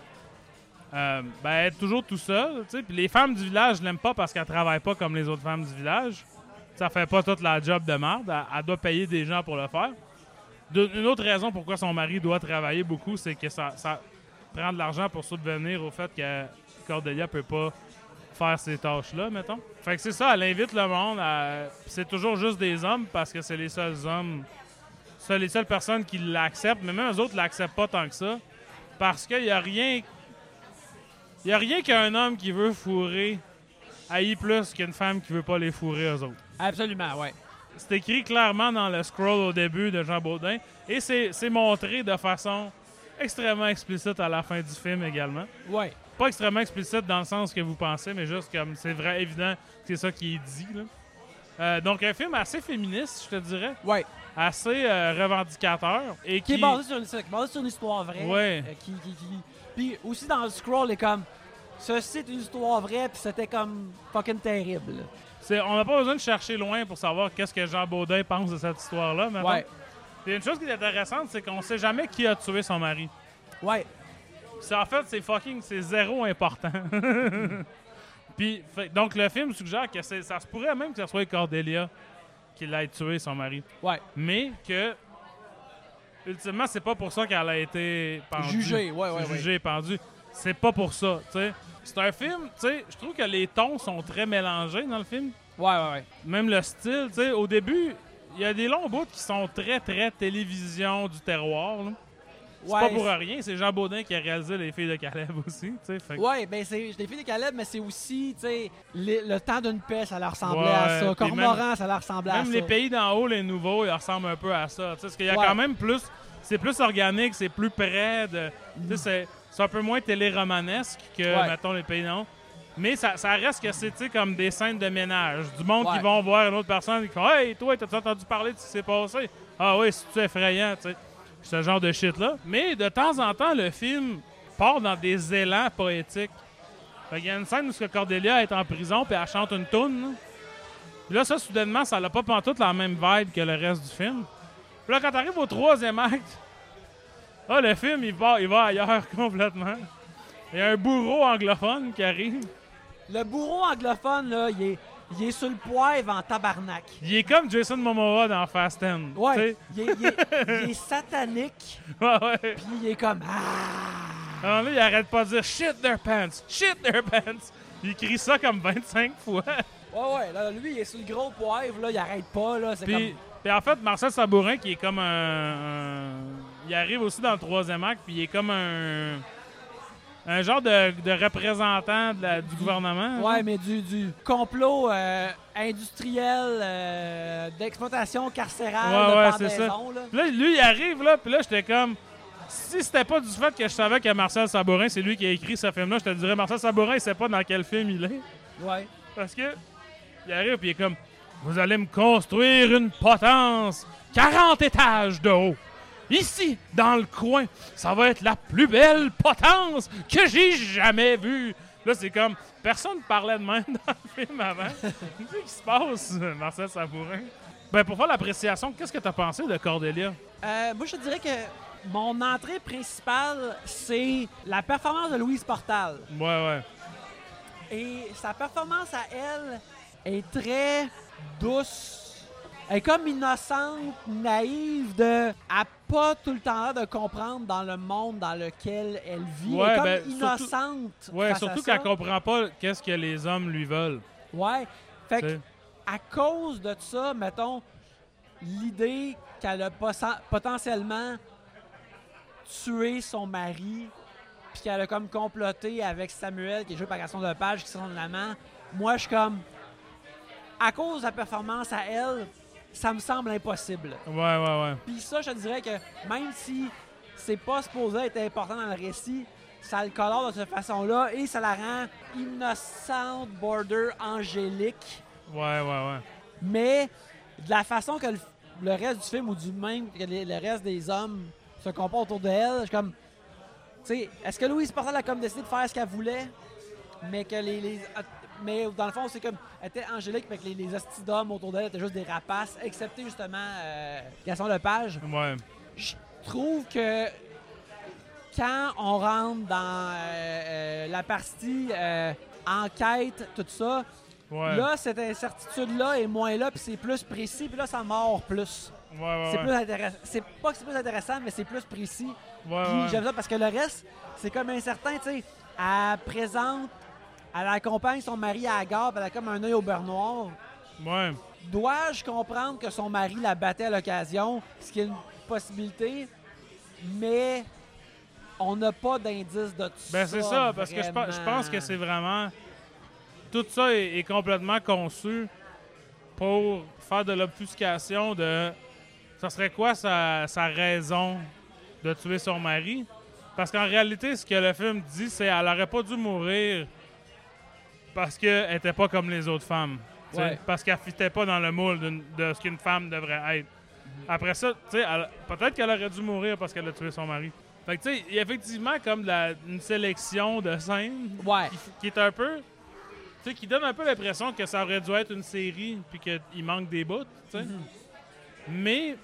euh, ben, être toujours tout seul. Puis les femmes du village l'aiment pas parce qu'elle travaille pas comme les autres femmes du village. Ça fait pas toute la job de merde. Elle, elle doit payer des gens pour le faire. De- une autre raison pourquoi son mari doit travailler beaucoup, c'est que ça, ça prend de l'argent pour subvenir au fait que Cordelia peut pas faire ces tâches-là, mettons. Fait que c'est ça, elle invite le monde. à- C'est toujours juste des hommes parce que c'est les seuls hommes c'est les seules personnes qui l'acceptent, mais même eux autres l'acceptent pas tant que ça. Parce qu'il n'y a rien. Il y a rien qu'un homme qui veut fourrer haït plus qu'une femme qui veut pas les fourrer eux autres. Absolument, ouais. C'est écrit clairement dans le scroll au début de Jean Baudin et c'est montré de façon extrêmement explicite à la fin du film également. Ouais. Pas extrêmement explicite dans le sens que vous pensez, mais juste comme c'est vrai, évident que c'est ça qui est dit. là. Euh, donc un film assez féministe, je te dirais, Ouais. assez euh, revendicateur et Qui est basé sur, une- qui est basé sur une histoire vraie. Ouais. euh, qui, qui, qui- Puis aussi dans le scroll, il est comme. Ceci est une histoire vraie, puis c'était comme fucking terrible. On n'a pas besoin de chercher loin pour savoir qu'est-ce que Jean Baudin pense de cette histoire-là. Mettons. Ouais. Puis une chose qui est intéressante, c'est qu'on sait jamais qui a tué son mari. Ouais. C'est en fait, c'est fucking, c'est zéro important. *laughs* Puis, fait- donc le film suggère que c'est- ça se pourrait même que ce soit Cordelia qui l'ait tué son mari, Ouais. mais que ultimement c'est pas pour ça qu'elle a été pendue. Jugé, ouais, ouais, ouais. Jugée pendue. C'est pas pour ça, tu sais. C'est un film, tu sais, je trouve que les tons sont très mélangés dans le film. Ouais, ouais, ouais. Même le style, tu sais, au début, il y a des longs bouts qui sont très, très télévision du terroir. là. C'est Ouais, pas pour rien, c'est Jean Baudin qui a réalisé Les Filles de Caleb *laughs* aussi, fait Ouais, ben c'est. L'ai fait des Caleb, mais c'est aussi, le, temps d'une paix, ça leur ressemblait Ouais, à ça. Cormoran, ça leur ressemblait à Même ça. les pays d'en haut, les nouveaux, ils ressemblent un peu à ça. Parce qu'il y a Ouais. quand même plus. C'est plus organique, c'est plus près de. c'est- C'est un peu moins téléromanesque que, mettons, les pays d'en haut. Mais ça, ça reste que c'est comme des scènes de ménage. Du monde qui vont voir une autre personne et qui font Hey, toi, t'as-tu entendu parler de ce qui s'est passé? Ah oui, c'est effrayant, tu sais? Ce genre de shit-là. Mais de temps en temps, le film part dans des élans poétiques. Fait qu'il y a une scène où Cordelia est en prison puis elle chante une toune. là, ça, soudainement, ça n'a pas pantoute la même vibe que le reste du film. Puis là, quand t'arrives au troisième acte, ah, le film, il va, il va ailleurs *laughs* complètement. Il y a un bourreau anglophone qui arrive. Le bourreau anglophone, là, il est, il est sur le poivre en tabarnak. Il est comme Jason Momoa dans Fast 10. Ouais. Il est, il est- *laughs* il est satanique. Ouais, ouais. puis il est comme. Ah! Alors là, il arrête pas de dire shit their pants, shit their pants. Il crie ça comme 25 fois. Ouais, ouais, là, lui, il est sur le gros poivre, là, il arrête pas, là. C'est Puis, comme. puis en fait, Marcel Sabourin, qui est comme un, un- Il arrive aussi dans le troisième acte, puis il est comme un. Un genre de, de représentant de la- du gouvernement. Ouais, mais du, du complot euh, industriel euh, d'exploitation carcérale Ouais, de ouais, c'est ça. là. Puis là, lui, il arrive, là, puis là, j'étais comme. Si c'était pas du fait que je savais que Marcel Sabourin, c'est lui qui a écrit ce film-là, je te dirais, Marcel Sabourin, il sait pas dans quel film il est. Ouais. Parce que. Il arrive, puis il est comme. Vous allez me construire une potence 40 étages de haut. Ici, dans le coin, ça va être la plus belle potence que j'ai jamais vue. Là, c'est comme. Personne parlait de même *laughs* dans le film avant. Qu'est-ce qui se passe, Marcel Sabourin? Ben, pour faire l'appréciation, qu'est-ce que tu as pensé de Cordelia? Euh, moi, je dirais que mon entrée principale, c'est la performance de Louise Portal. Ouais, ouais. Et sa performance à elle est très douce. Elle est comme innocente, naïve, de. Elle pas tout le temps de comprendre dans le monde dans lequel elle vit. Ouais, elle est comme ben, surtout- innocente. Ouais, face à surtout qu'elle comprend pas qu'est-ce que les hommes lui veulent. Ouais. Fait que, à cause de ça, mettons, l'idée qu'elle a potentiellement tué son mari, puis qu'elle a comme comploté avec Samuel, qui est joué par Gaston Lepage, qui sont de l'amant, moi, je suis comme. À cause de la performance à elle, ça me semble impossible. Ouais, ouais, ouais. Puis ça, je te dirais que même si c'est pas supposé être important dans le récit, ça le colore de cette façon-là et ça la rend innocente, border, angélique. Ouais, ouais, ouais. Mais de la façon que le, le reste du film, ou du même que les- le reste des hommes se comportent autour de elle, je suis comme. Tu sais, est-ce que Louise Portal a comme décidé de faire ce qu'elle voulait, mais que les. les- mais dans le fond, c'est comme. Elle était angélique, mais que les, les d'hommes autour d'elle étaient juste des rapaces, excepté justement euh, Gaston Lepage. Ouais. Je trouve que quand on rentre dans euh, euh, la partie euh, enquête, tout ça, Ouais. là, cette incertitude-là est moins là, puis c'est plus précis, puis là, ça mord plus. ouais, ouais. C'est plus intéressant. C'est pas que c'est plus intéressant, mais c'est plus précis. J'aime ça parce que le reste, c'est comme incertain, tu sais. Elle présente, elle accompagne son mari à la gare, puis elle a comme un œil au beurre noir. Ouais. Dois-je comprendre que son mari la battait à l'occasion, ce qui est une possibilité, mais on n'a pas d'indice de tout Ben c'est ça, parce que je pense, je pense que c'est vraiment. Tout ça est, est complètement conçu pour faire de l'obfuscation de. Ça serait quoi sa, sa raison de tuer son mari? Parce qu'en réalité, ce que le film dit, c'est qu'elle aurait pas dû mourir parce qu'elle était pas comme les autres femmes. Ouais. Parce qu'elle fitait pas dans le moule de ce qu'une femme devrait être. Après ça, tu sais, elle- peut-être qu'elle aurait dû mourir parce qu'elle a tué son mari. Fait que, tu sais, il y a effectivement comme de la- une sélection de scènes Ouais. qui, qui est un peu. Tu sais, qui donne un peu l'impression que ça aurait dû être une série puis qu'il manque des bouts, tu sais. Mais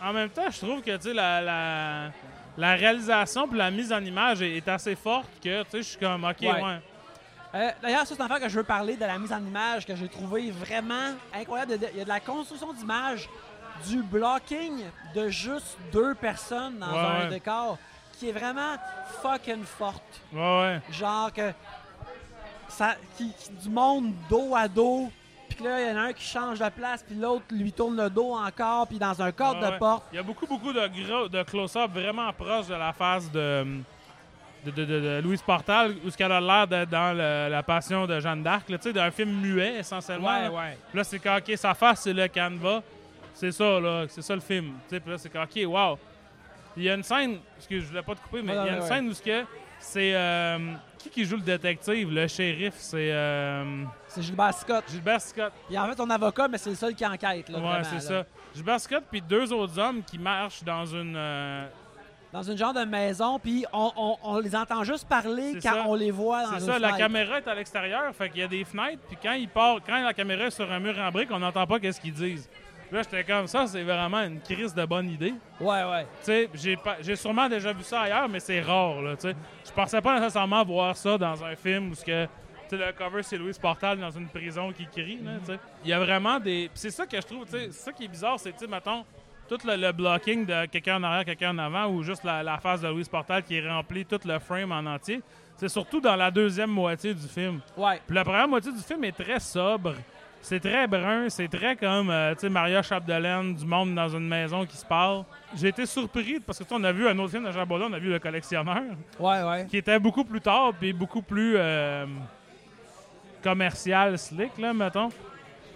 en même temps, je trouve que, tu sais, la, la, la réalisation puis la mise en image est, est assez forte que, tu sais, je suis comme, OK, ouais. Ouais. Euh, D'ailleurs, ça, c'est une affaire que je veux parler de la mise en image que j'ai trouvé vraiment incroyable. Il y a de la construction d'image, du blocking de juste deux personnes dans Ouais, un décor qui est vraiment fucking forte. Ouais, ouais. Genre que ça, qui, qui- du monde dos à dos, puis là, il y en a un qui change de place, puis l'autre lui tourne le dos encore, puis dans un cadre de porte. Il y a beaucoup, beaucoup de, gros, de close-up vraiment proches de la face de, de, de, de- de Louise Portal, où ce qu'elle a l'air d'être dans le- la passion de Jeanne d'Arc, là, tu sais, d'un film muet essentiellement. là. ouais. Puis Là, c'est quand, OK, sa face, c'est le canevas. C'est ça, là. C'est ça le film. Tu sais, Puis là, c'est quand, OK, wow. Il y a une scène, excuse, je voulais pas te couper, mais Ouais, il y a une ouais. scène où ce que c'est. euh, qui qui joue le détective, le shérif? C'est euh, C'est Gilbert Scott. Gilbert Scott. Il est en fait son avocat, mais c'est le seul qui enquête. Là, ouais, c'est là. ça. Gilbert Scott, puis deux autres hommes qui marchent dans une. euh, Dans une genre de maison, puis on, on- on les entend juste parler quand ça. on les voit dans C'est ça, la caméra est à l'extérieur, fait qu'il y a des fenêtres, puis quand il part, quand la caméra est sur un mur en brique, on n'entend pas qu'est-ce qu'ils disent. Là, j'étais comme ça, c'est vraiment une crise de bonne idée. Ouais, ouais. Tu sais, j'ai j'ai sûrement déjà vu ça ailleurs, mais c'est rare, là, tu sais. Je pensais pas nécessairement voir ça dans un film où ce que, tu sais, le cover, c'est Louise Portal dans une prison qui crie, là, tu sais. Il y a vraiment des... c'est ça que je trouve, tu sais, c'est ça qui est bizarre, c'est, tu sais, mettons, tout le, le blocking de quelqu'un en arrière, quelqu'un en avant, ou juste la, la face de Louise Portal qui remplit tout le frame en entier. C'est surtout dans la deuxième moitié du film. Ouais. Puis la première moitié du film est très sobre. C'est très brun, c'est très comme, euh, tu sais, Maria Chapdelaine, du monde dans une maison qui se parle. J'ai été surpris parce que, tu sais, on a vu un autre film de Jean Baudin, on a vu Le Collectionneur, Ouais, ouais. qui était beaucoup plus tard puis beaucoup plus euh, commercial, slick, là, mettons.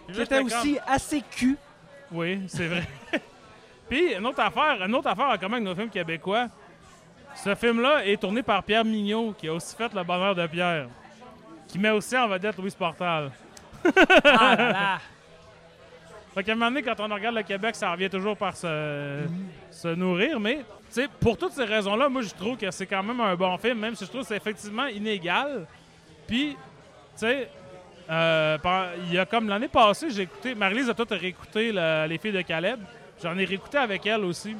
C'était j'étais aussi assez cul. Oui, c'est vrai. *laughs* puis, une autre affaire, une autre affaire en commun avec nos films québécois. Ce film-là est tourné par Pierre Mignot, qui a aussi fait Le Bonheur de Pierre, qui met aussi en vedette Louise Portal. Ah là là. *laughs* Fait qu'à un moment donné, quand on regarde le Québec, ça revient toujours par se, se nourrir. Mais, tu sais, pour toutes ces raisons-là, moi, je trouve que c'est quand même un bon film, même si je trouve que c'est effectivement inégal. Puis, tu sais, euh, il y a comme l'année passée, j'ai écouté, Marie-Lise a tout réécouté le- Les filles de Caleb. J'en ai réécouté avec elle aussi.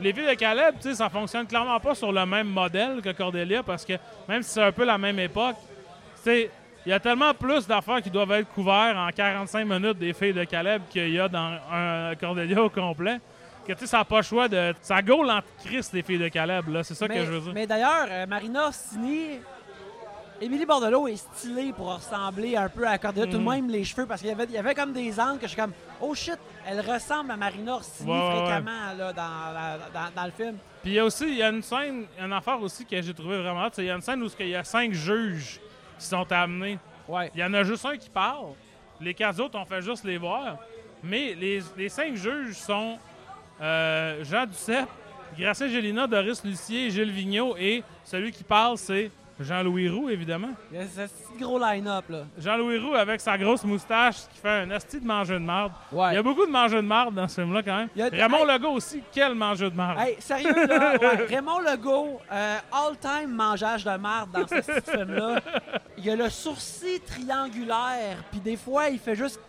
Les filles de Caleb, tu sais, ça fonctionne clairement pas sur le même modèle que Cordelia parce que même si c'est un peu la même époque, tu sais, il y a tellement plus d'affaires qui doivent être couvertes en 45 minutes des filles de Caleb qu'il y a dans un Cordelia au complet. Que tu sais, ça n'a pas le choix de. Ça gaule en Christ, les filles de Caleb, là. C'est ça mais, que je veux dire. mais d'ailleurs, euh, Marina Orsini, Émilie Bordelot est stylée pour ressembler un peu à Cordelia, tout de Mhm. même les cheveux, parce qu'il y avait, il y avait comme des angles que je suis comme, oh shit, elle ressemble à Marina Orsini Ouais, fréquemment là, dans, la- dans- dans le film. Puis il y a aussi, il y a une scène, une affaire aussi que j'ai trouvé vraiment c'est il y a une scène où il y a cinq juges qui sont amenés. Ouais. Il y en a juste un qui parle. Les quatre autres, on fait juste les voir. Mais les, les cinq juges sont euh, Jean Duceppe, Gracien Gélina, Doris Lucier, Gilles Vigneault et celui qui parle, c'est Jean-Louis Roux, évidemment. Il y a ce gros line-up, là. Jean-Louis Roux avec sa grosse moustache qui fait un asti de mangeur de marde. Ouais. Il y a beaucoup de mangeurs de marde dans ce film-là, quand même. Il y a- Raymond Hey. Legault aussi, quel mangeur de marde. Hey, sérieux, là, *laughs* ouais, Raymond Legault, euh, all-time mangeage de marde dans ce film-là. Il a le sourcil triangulaire, puis des fois, il fait juste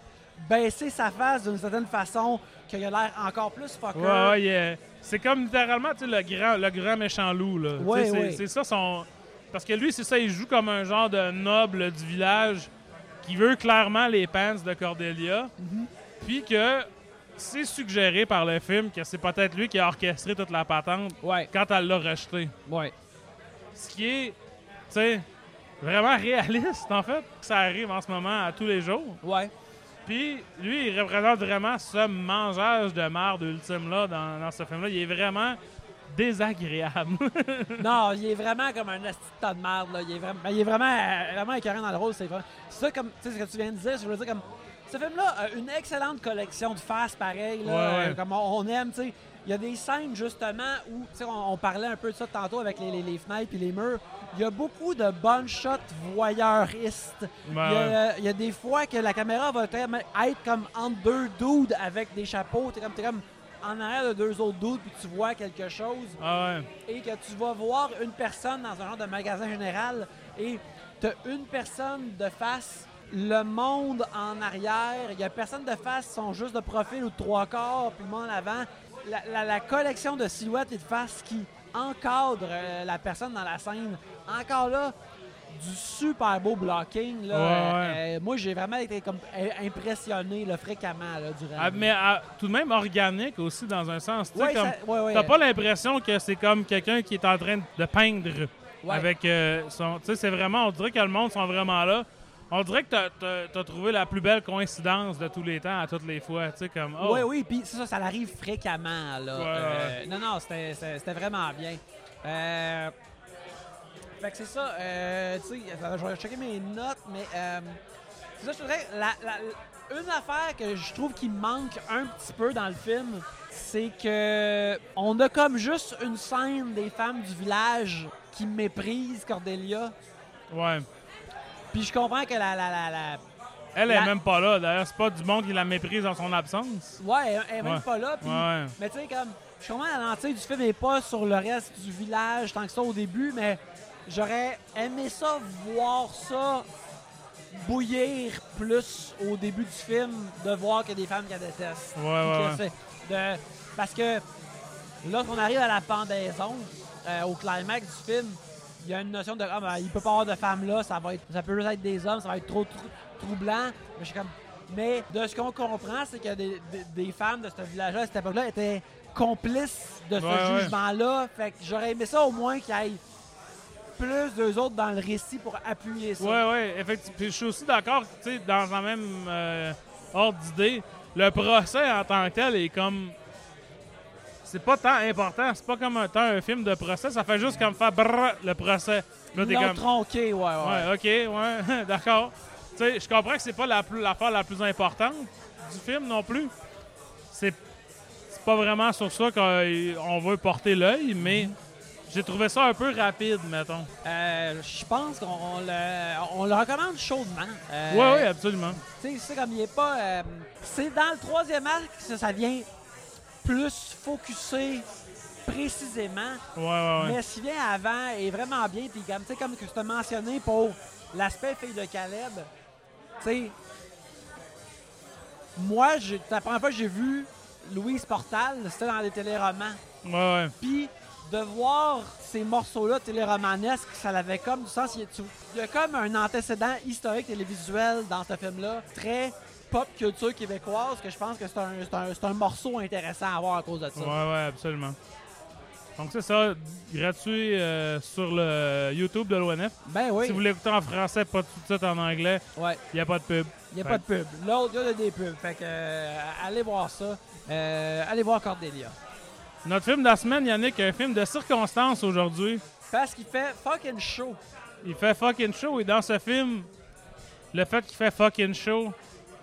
baisser sa face d'une certaine façon qu'il a l'air encore plus fucker. Ouais, ouais, c'est comme littéralement tu sais, le grand, le grand méchant loup. Là. Ouais, ouais. c'est ça son. Parce que lui, c'est ça, il joue comme un genre de noble du village qui veut clairement les pants de Cordelia. Mhm. Puis que c'est suggéré par le film que c'est peut-être lui qui a orchestré toute la patente Ouais, quand elle l'a rejeté. ouais. Ce qui est, tu sais, vraiment réaliste en fait. que Ça arrive en ce moment à tous les jours. Ouais. Puis lui, il représente vraiment ce mangeage de marde ultime-là dans, dans ce film-là. Il est vraiment désagréable. *laughs* Non, il est vraiment comme un asti de tas de merde. Là. Il est vraiment, il est vraiment, euh, vraiment écœurant dans le rôle. C'est vrai. C'est ça, comme, tu sais, ce que tu viens de dire. Je veux dire, comme, ce film-là a une excellente collection de faces, pareil. Là, Ouais, ouais. euh, comme on, aime, tu sais. Il y a des scènes, justement, où, tu sais, on, on parlait un peu de ça tantôt avec les, les- les fenêtres et les murs. Il y a beaucoup de bonnes shots voyeuristes. Ben il, y a, ouais. euh, il y a des fois que la caméra va être comme entre deux dudes avec des chapeaux. T'es comme, t'es comme en arrière de deux autres dudes, puis tu vois quelque chose Ah ouais. et que tu vas voir une personne dans un genre de magasin général et tu as une personne de face, le monde en arrière, il y a personne de face, sont juste de profil ou de trois quarts, puis le monde en avant. La, la- la collection de silhouettes et de faces qui encadre euh, la personne dans la scène. Encore là, du super beau blocking. Là. Ouais, Euh, ouais. euh, moi, j'ai vraiment été comme impressionné là, fréquemment là, durant. Ah, mais ah, tout de même organique aussi dans un sens. Tu Ouais, pas l'impression que c'est comme quelqu'un qui est en train de peindre avec euh, son. Tu sais, c'est vraiment. On dirait que le monde sont vraiment là. On dirait que t'as- t'as t'as trouvé la plus belle coïncidence de tous les temps à toutes les fois. Tu sais, comme. Oh, Oui, oui, puis ça, ça arrive fréquemment. Là. Euh, non, non, c'était vraiment bien. Euh, fait que c'est ça, euh, tu sais, attends, je vais checker mes notes, mais euh, c'est ça, je te dirais, la, la- une affaire que je trouve qui manque un petit peu dans le film, c'est que on a comme juste une scène des femmes du village qui méprisent Cordelia. Ouais. Puis je comprends que la, la, la, la- Elle est même pas là. D'ailleurs, c'est pas du monde qui la méprise en son absence. Ouais, elle, elle est même Ouais. pas là. puis- Ouais. Mais tu sais, comme, je comprends la lentille du film n'est pas sur le reste du village tant que ça au début, mais j'aurais aimé ça, voir ça bouillir plus au début du film, de voir qu'il y a des femmes qu'elle déteste. Ouais, Puis ouais, ouais. de- parce que lorsqu'on arrive à la pendaison, euh, au climax du film, il y a une notion de ah, ben, il peut pas y avoir de femmes là, ça va être ça peut juste être des hommes, ça va être trop trou- troublant. Mais je suis comme mais de ce qu'on comprend, c'est que des, des- des femmes de ce village-là à cette époque-là étaient complices de ce ouais. jugement-là. Fait que j'aurais aimé ça au moins qu'il y ait plus d'eux autres dans le récit pour appuyer ça. Ouais, ouais, effectivement. Puis je suis aussi d'accord, tu sais, dans la même euh, ordre d'idée, le procès en tant que tel est comme. C'est pas tant important, c'est pas comme un, tant un film de procès, ça fait juste comme faire brrr, le procès. Là, t'es comme. tronqué, ouais, ouais. Ouais, ok, ouais, *laughs* d'accord. Tu sais, je comprends que c'est pas la plus- l'affaire la plus importante du film non plus. C'est c'est pas vraiment sur ça qu'on veut porter l'œil, mais j'ai trouvé ça un peu rapide, mettons. Euh, je pense qu'on on le, on le recommande chaudement. Euh, Ouais, ouais, absolument. Tu sais, c'est comme il est pas. euh, c'est dans le troisième acte que ça, ça vient plus focusé précisément. Ouais, ouais, ouais. Mais ce qui vient avant est vraiment bien. Puis comme, tu comme que je t'ai mentionné pour l'aspect fille de Caleb, tu sais, moi, la première fois que j'ai vu Louise Portal, c'était dans des téléromans. Ouais, ouais. Puis de voir ces morceaux-là téléromanesques, ça avait comme du sens. Il y a, tu- il y a comme un antécédent historique télévisuel dans ce film-là, très pop culture québécoise, que je pense que c'est un, morceau intéressant à voir à cause de ça. Ouais, ouais, absolument. Donc c'est ça, gratuit euh, sur le YouTube de l'ONF. Ben oui, Si vous l'écoutez en français, pas tout de suite en anglais, ouais. il n'y a pas de pub. il n'y a pas de pub. L'autre, il y a des pubs. Fait que euh, allez voir ça. Euh, allez voir Cordelia. Notre film de la semaine, Yannick, un film de circonstance aujourd'hui. Parce qu'il fait fucking chaud. Il fait fucking show et dans ce film, le fait qu'il fait fucking show,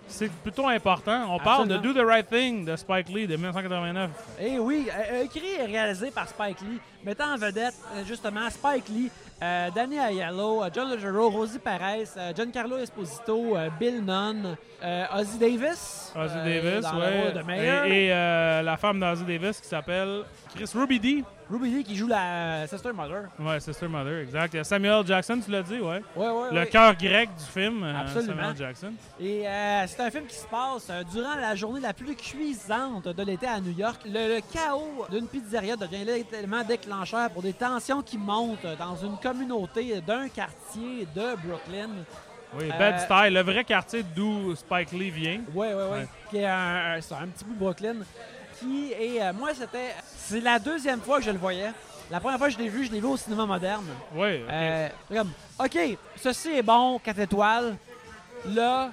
c'est plutôt important. On parle de Do the Right Thing de Spike Lee de 1989. Eh oui, euh, écrit et réalisé par Spike Lee. mettant en vedette euh, justement Spike Lee, euh, Danny Aiello, euh, John Legero, Rosie Perez, euh, Giancarlo Esposito, euh, Bill Nunn, Ozzy Davis. Ozzy Davis, Mayor. Et, et, la femme d'Ozzy Davis qui s'appelle Chris Ruby D. Ruby Lee qui joue la Sister Mother. Ouais, Sister Mother, exact. Il y a Samuel Jackson, tu l'as dit, ouais. Ouais, ouais, Le ouais. cœur grec du film, euh, Absolument. Samuel Jackson. Et euh, c'est un film qui se passe euh, durant la journée la plus cuisante de l'été à New York. Le, le chaos d'une pizzeria devient littéralement déclencheur pour des tensions qui montent dans une communauté d'un quartier de Brooklyn. Oui, Euh, Bed Style, le vrai quartier d'où Spike Lee vient. Ouais, ouais, ouais. Ouais. Qui est un, un petit bout de Brooklyn. Est, euh, moi, c'était, c'est la deuxième fois que je le voyais. La première fois que je l'ai vu, je l'ai vu au cinéma moderne. Oui, ok. Euh, comme, OK, ceci est bon, 4 étoiles. Là,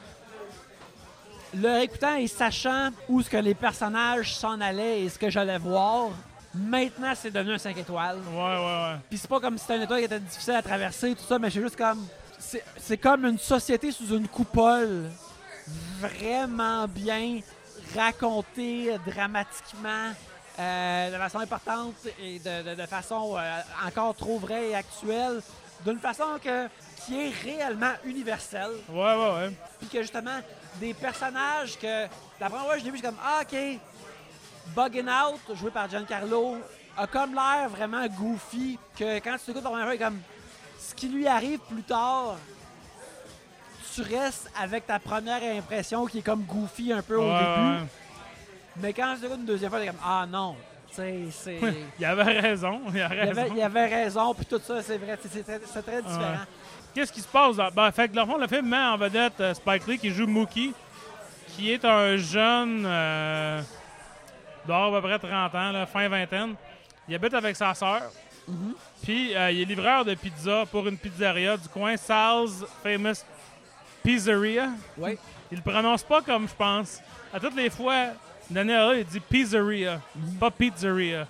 le réécoutant et sachant où ce que les personnages s'en allaient et ce que j'allais voir, maintenant, c'est devenu un 5 étoiles. Ouais, ouais, ouais. Puis c'est pas comme si c'était une étoile qui était difficile à traverser, tout ça, mais c'est juste comme. C'est comme une société sous une coupole vraiment bien racontée dramatiquement, euh, de façon importante et de, de- de façon euh, encore trop vraie et actuelle, d'une façon que, qui est réellement universelle. Ouais, ouais, ouais. Puis que justement, des personnages que la première fois que je l'ai vu, je suis comme Ah, ok, Bugging Out, joué par Giancarlo, a comme l'air vraiment goofy que quand tu écoutes la première fois, il est comme ce qui lui arrive plus tard, tu restes avec ta première impression qui est comme goofy un peu au Ouais, début. ouais. Mais quand tu écoutes une deuxième fois, t'es comme Ah non, c'est. Il avait raison. Il avait Il raison. avait, il avait raison, puis tout ça, c'est vrai, c'est- très, différent. Ouais. Qu'est-ce qui se passe? Dans... Ben, fait que, dans fond, le film met en vedette euh, Spike Lee qui joue Mookie, qui est un jeune euh, d'à peu près 30 ans, là, fin vingtaine. Il habite avec sa sœur. Mhm. Puis, euh, il est livreur de pizza pour une pizzeria du coin Sal's Famous Pizzeria. Oui. Il le prononce pas comme je pense. À toutes les fois, Daniel, il dit pizzeria, pas pizzeria.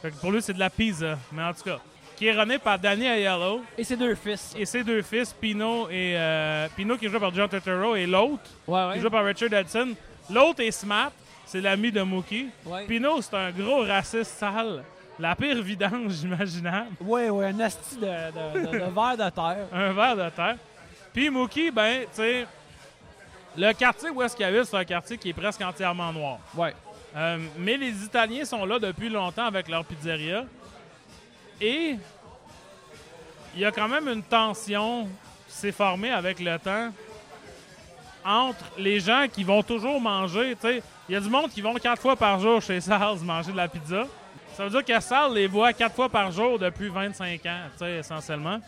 Fait que pour lui, c'est de la pizza. Mais en tout cas, qui est runné par Danny Aiello Et ses deux fils. et ses deux fils, Pino et euh, Pino qui est joué par John Turturro et l'autre Ouais, qui est joué par Richard Edson. L'autre est Smart, c'est l'ami de Mookie. Ouais. Pino, c'est un gros raciste sale. La pire vidange *laughs* imaginable. Ouais, ouais, un asti de, de, de, de verre de terre. Un verre de terre. Puis Mookie, ben, tu sais, le quartier où est-ce qu'il habite, c'est un quartier qui est presque entièrement noir. Ouais. Euh, mais les Italiens sont là depuis longtemps avec leur pizzeria. Et il y a quand même une tension qui s'est formée avec le temps entre les gens qui vont toujours manger. Il y a du monde qui vont quatre fois par jour chez Sal's manger de la pizza. Ça veut dire que Sal les voit quatre fois par jour depuis 25 ans, essentiellement.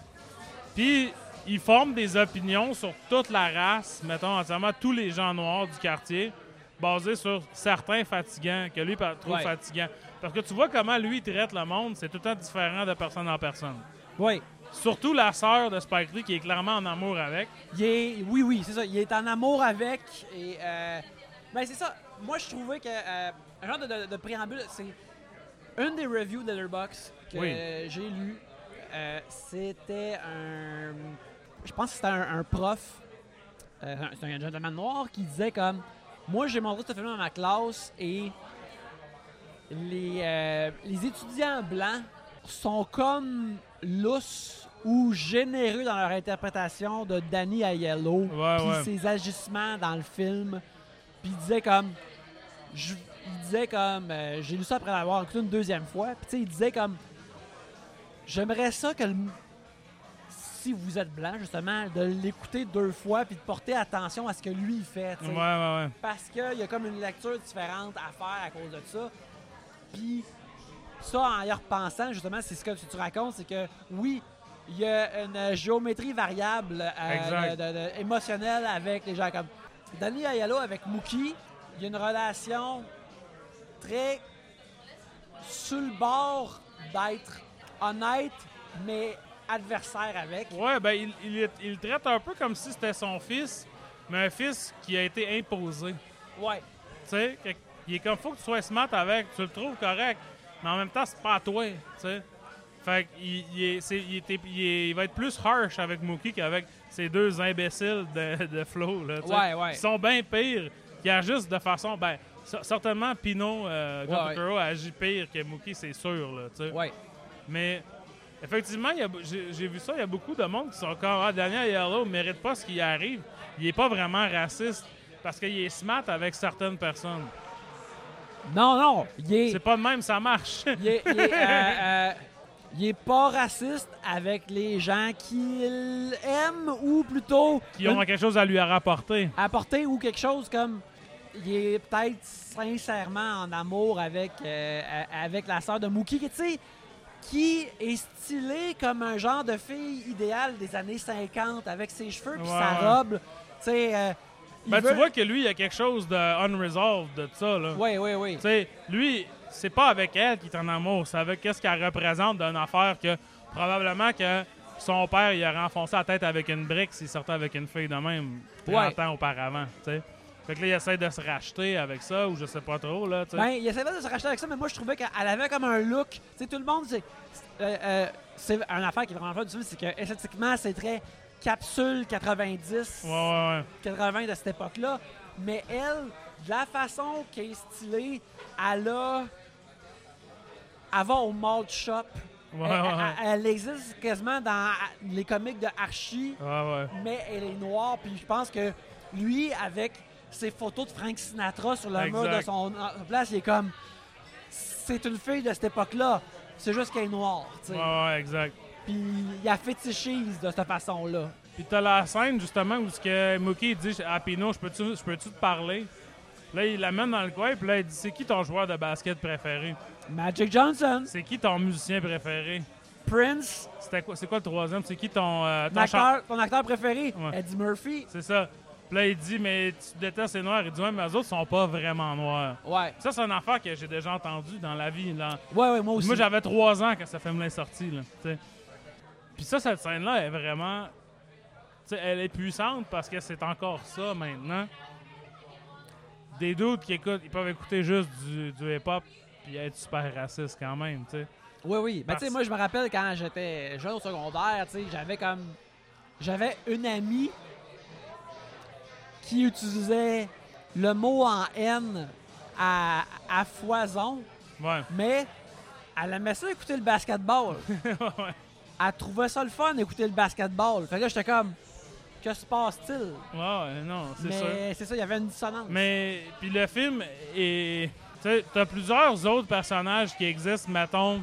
Puis, ils forment des opinions sur toute la race, mettons entièrement tous les gens noirs du quartier, basés sur certains fatigants, que lui trouve Ouais. fatigants. Parce que tu vois comment lui traite le monde, c'est tout le temps différent de personne en personne. Ouais. Surtout la sœur de Spike Lee qui est clairement en amour avec. Il est, oui, oui, c'est ça. Il est en amour avec. Et, euh, ben, c'est ça. Moi, je trouvais que. euh, un genre de, de- de préambule, c'est. Une des reviews de Letterboxd que Oui. j'ai lu, euh, c'était un. Je pense que c'était un, un prof. euh, un- c'est un gentleman noir qui disait comme. Moi, j'ai montré ce film à ma classe et. Les, euh, les étudiants blancs sont comme lousses ou généreux dans leur interprétation de Danny Aiello puis ouais. ses agissements dans le film. Puis il disait comme je- il disait comme euh, j'ai lu ça après l'avoir écouté une deuxième fois. Puis tu sais il disait comme j'aimerais ça que le- si vous êtes blanc justement de l'écouter deux fois puis de porter attention à ce que lui fait. tu sais Ouais, ouais, ouais. parce qu'il y a comme une lecture différente à faire à cause de ça. Puis ça, en y repensant, justement, c'est ce que tu racontes, c'est que oui, il y a une géométrie variable euh, Exact. de- de- de- émotionnelle avec les gens comme Danny Ayalo avec Mookie. Il y a une relation très sur le bord d'être honnête, mais adversaire avec. Ouais, ben il, il, traite un peu comme si c'était son fils, mais un fils qui a été imposé. Ouais. Tu sais, il est comme faut que tu sois smart avec, tu le trouves correct, mais en même temps, c'est pas à toi, tu sais. Fait qu'il il est- il était- il est- il va être plus harsh avec Mookie qu'avec ces deux imbéciles de, de Flo, là. Ouais, ouais. Ils sont bien pires, qui agissent de façon, ben, cer- certainement, Pino, euh, Ouais, agit pire que Mookie, c'est sûr, là, tu sais. Ouais. Mais effectivement, j'ai vu ça, il y a beaucoup de monde qui sont comme Ah, Daniel Yellow ne mérite pas ce qui arrive. Il est pas vraiment raciste parce qu'il est smart avec certaines personnes. Non, non, est, C'est pas de même, ça marche. il est, il est, euh, *laughs* euh, il est pas raciste avec les gens qu'il aime ou plutôt Qui ont quelque chose à lui rapporter. apporter ou quelque chose comme il est peut-être sincèrement en amour avec, euh, avec la sœur de Mookie, qui, tu sais, qui est stylée comme un genre de fille idéale des années 50 avec ses cheveux puis Ouais, sa robe. Tu sais, euh, Ben, veut- tu vois que lui, il y a quelque chose de unresolved de ça. Là. Oui, oui, oui. Tu sais, lui, c'est pas avec elle qu'il est en amour, c'est avec qu'est-ce qu'elle représente d'une affaire que probablement que son père il aurait enfoncé la tête avec une brique s'il sortait avec une fille de même 30 Ouais. ans auparavant. tu sais. Fait que là, il essaie de se racheter avec ça, ou je sais pas trop. Là. Ben, il essayait de se racheter avec ça, mais moi, je trouvais qu'elle avait comme un look. Tu sais, tout le monde, c'est. euh, euh, c'est une affaire qui est vraiment fun du film, c'est que esthétiquement, c'est très capsule 90, Ouais, ouais, ouais. 80 de cette époque-là. Mais elle, de la façon qu'elle est stylée, elle a. Va au malt shop. Ouais, elle, ouais, elle- elle existe quasiment dans les comics de Archie, ouais. mais elle est noire. Puis je pense que lui, avec ses photos de Frank Sinatra sur le mur de son son place, il est comme. C'est une fille de cette époque-là. C'est juste qu'elle est noire. tu sais. Ouais, ouais, exact. Puis il a fétichise de cette façon-là. Puis t'as la scène justement où ce que Mookie dit à Pino, je peux-tu je peux-tu te parler? Là, il l'amène dans le coin, puis là, il dit C'est qui ton joueur de basket préféré? Magic Johnson, C'est qui ton musicien préféré? Prince, C'était quoi, c'est quoi le troisième? C'est qui ton, euh, ton acteur, ton acteur préféré, Ouais. Eddie Murphy. C'est ça. Puis là, il dit, mais tu détestes les noirs. Il dit, ouais, mais eux autres sont pas vraiment noirs. Ouais. Ça, c'est une affaire que j'ai déjà entendue dans la vie. Là. Ouais, ouais, moi aussi. Moi, j'avais trois ans quand ce film-là est sorti. Là. Puis ça, cette scène-là est vraiment. tu sais, elle est puissante parce que c'est encore ça maintenant. Des doutes qui écoutent, ils peuvent écouter juste du, du hip-hop puis être super raciste quand même, tu sais. Oui, oui. Ben, Parce- tu sais, moi, je me rappelle quand j'étais jeune au secondaire, tu sais, j'avais comme. J'avais une amie qui utilisait le mot en haine à, à foison, Ouais. mais elle aimait ça écouter le basketball. *laughs* Ouais. Elle trouvait ça le fun d'écouter le basketball. Fait que là, j'étais comme. Que se passe-t-il? Ouais, non, c'est sûr. Mais c'est ça, il y avait une dissonance. Mais puis le film est. Tu t'as plusieurs autres personnages qui existent, mettons.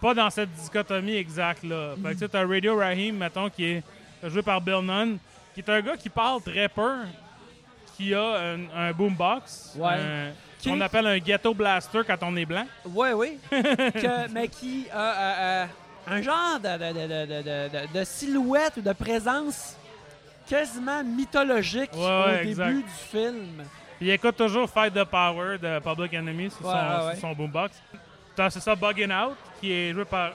Pas dans cette dichotomie exacte là. Fait que tu t'as Radio Raheem, mettons, qui est joué par Bill Nunn, qui est un gars qui parle très peu, qui a un, un boombox. Ouais. un- Qui- qu'on appelle un ghetto blaster quand on est blanc. Oui, oui. *laughs* Que- mais qui a euh, euh, un genre de, silhouette ou de présence quasiment mythologique Ouais, au début du film. Il écoute toujours Fight the Power de Public Enemy sur, Ouais, son, sur boombox. C'est ça Bugging Out, qui est joué par.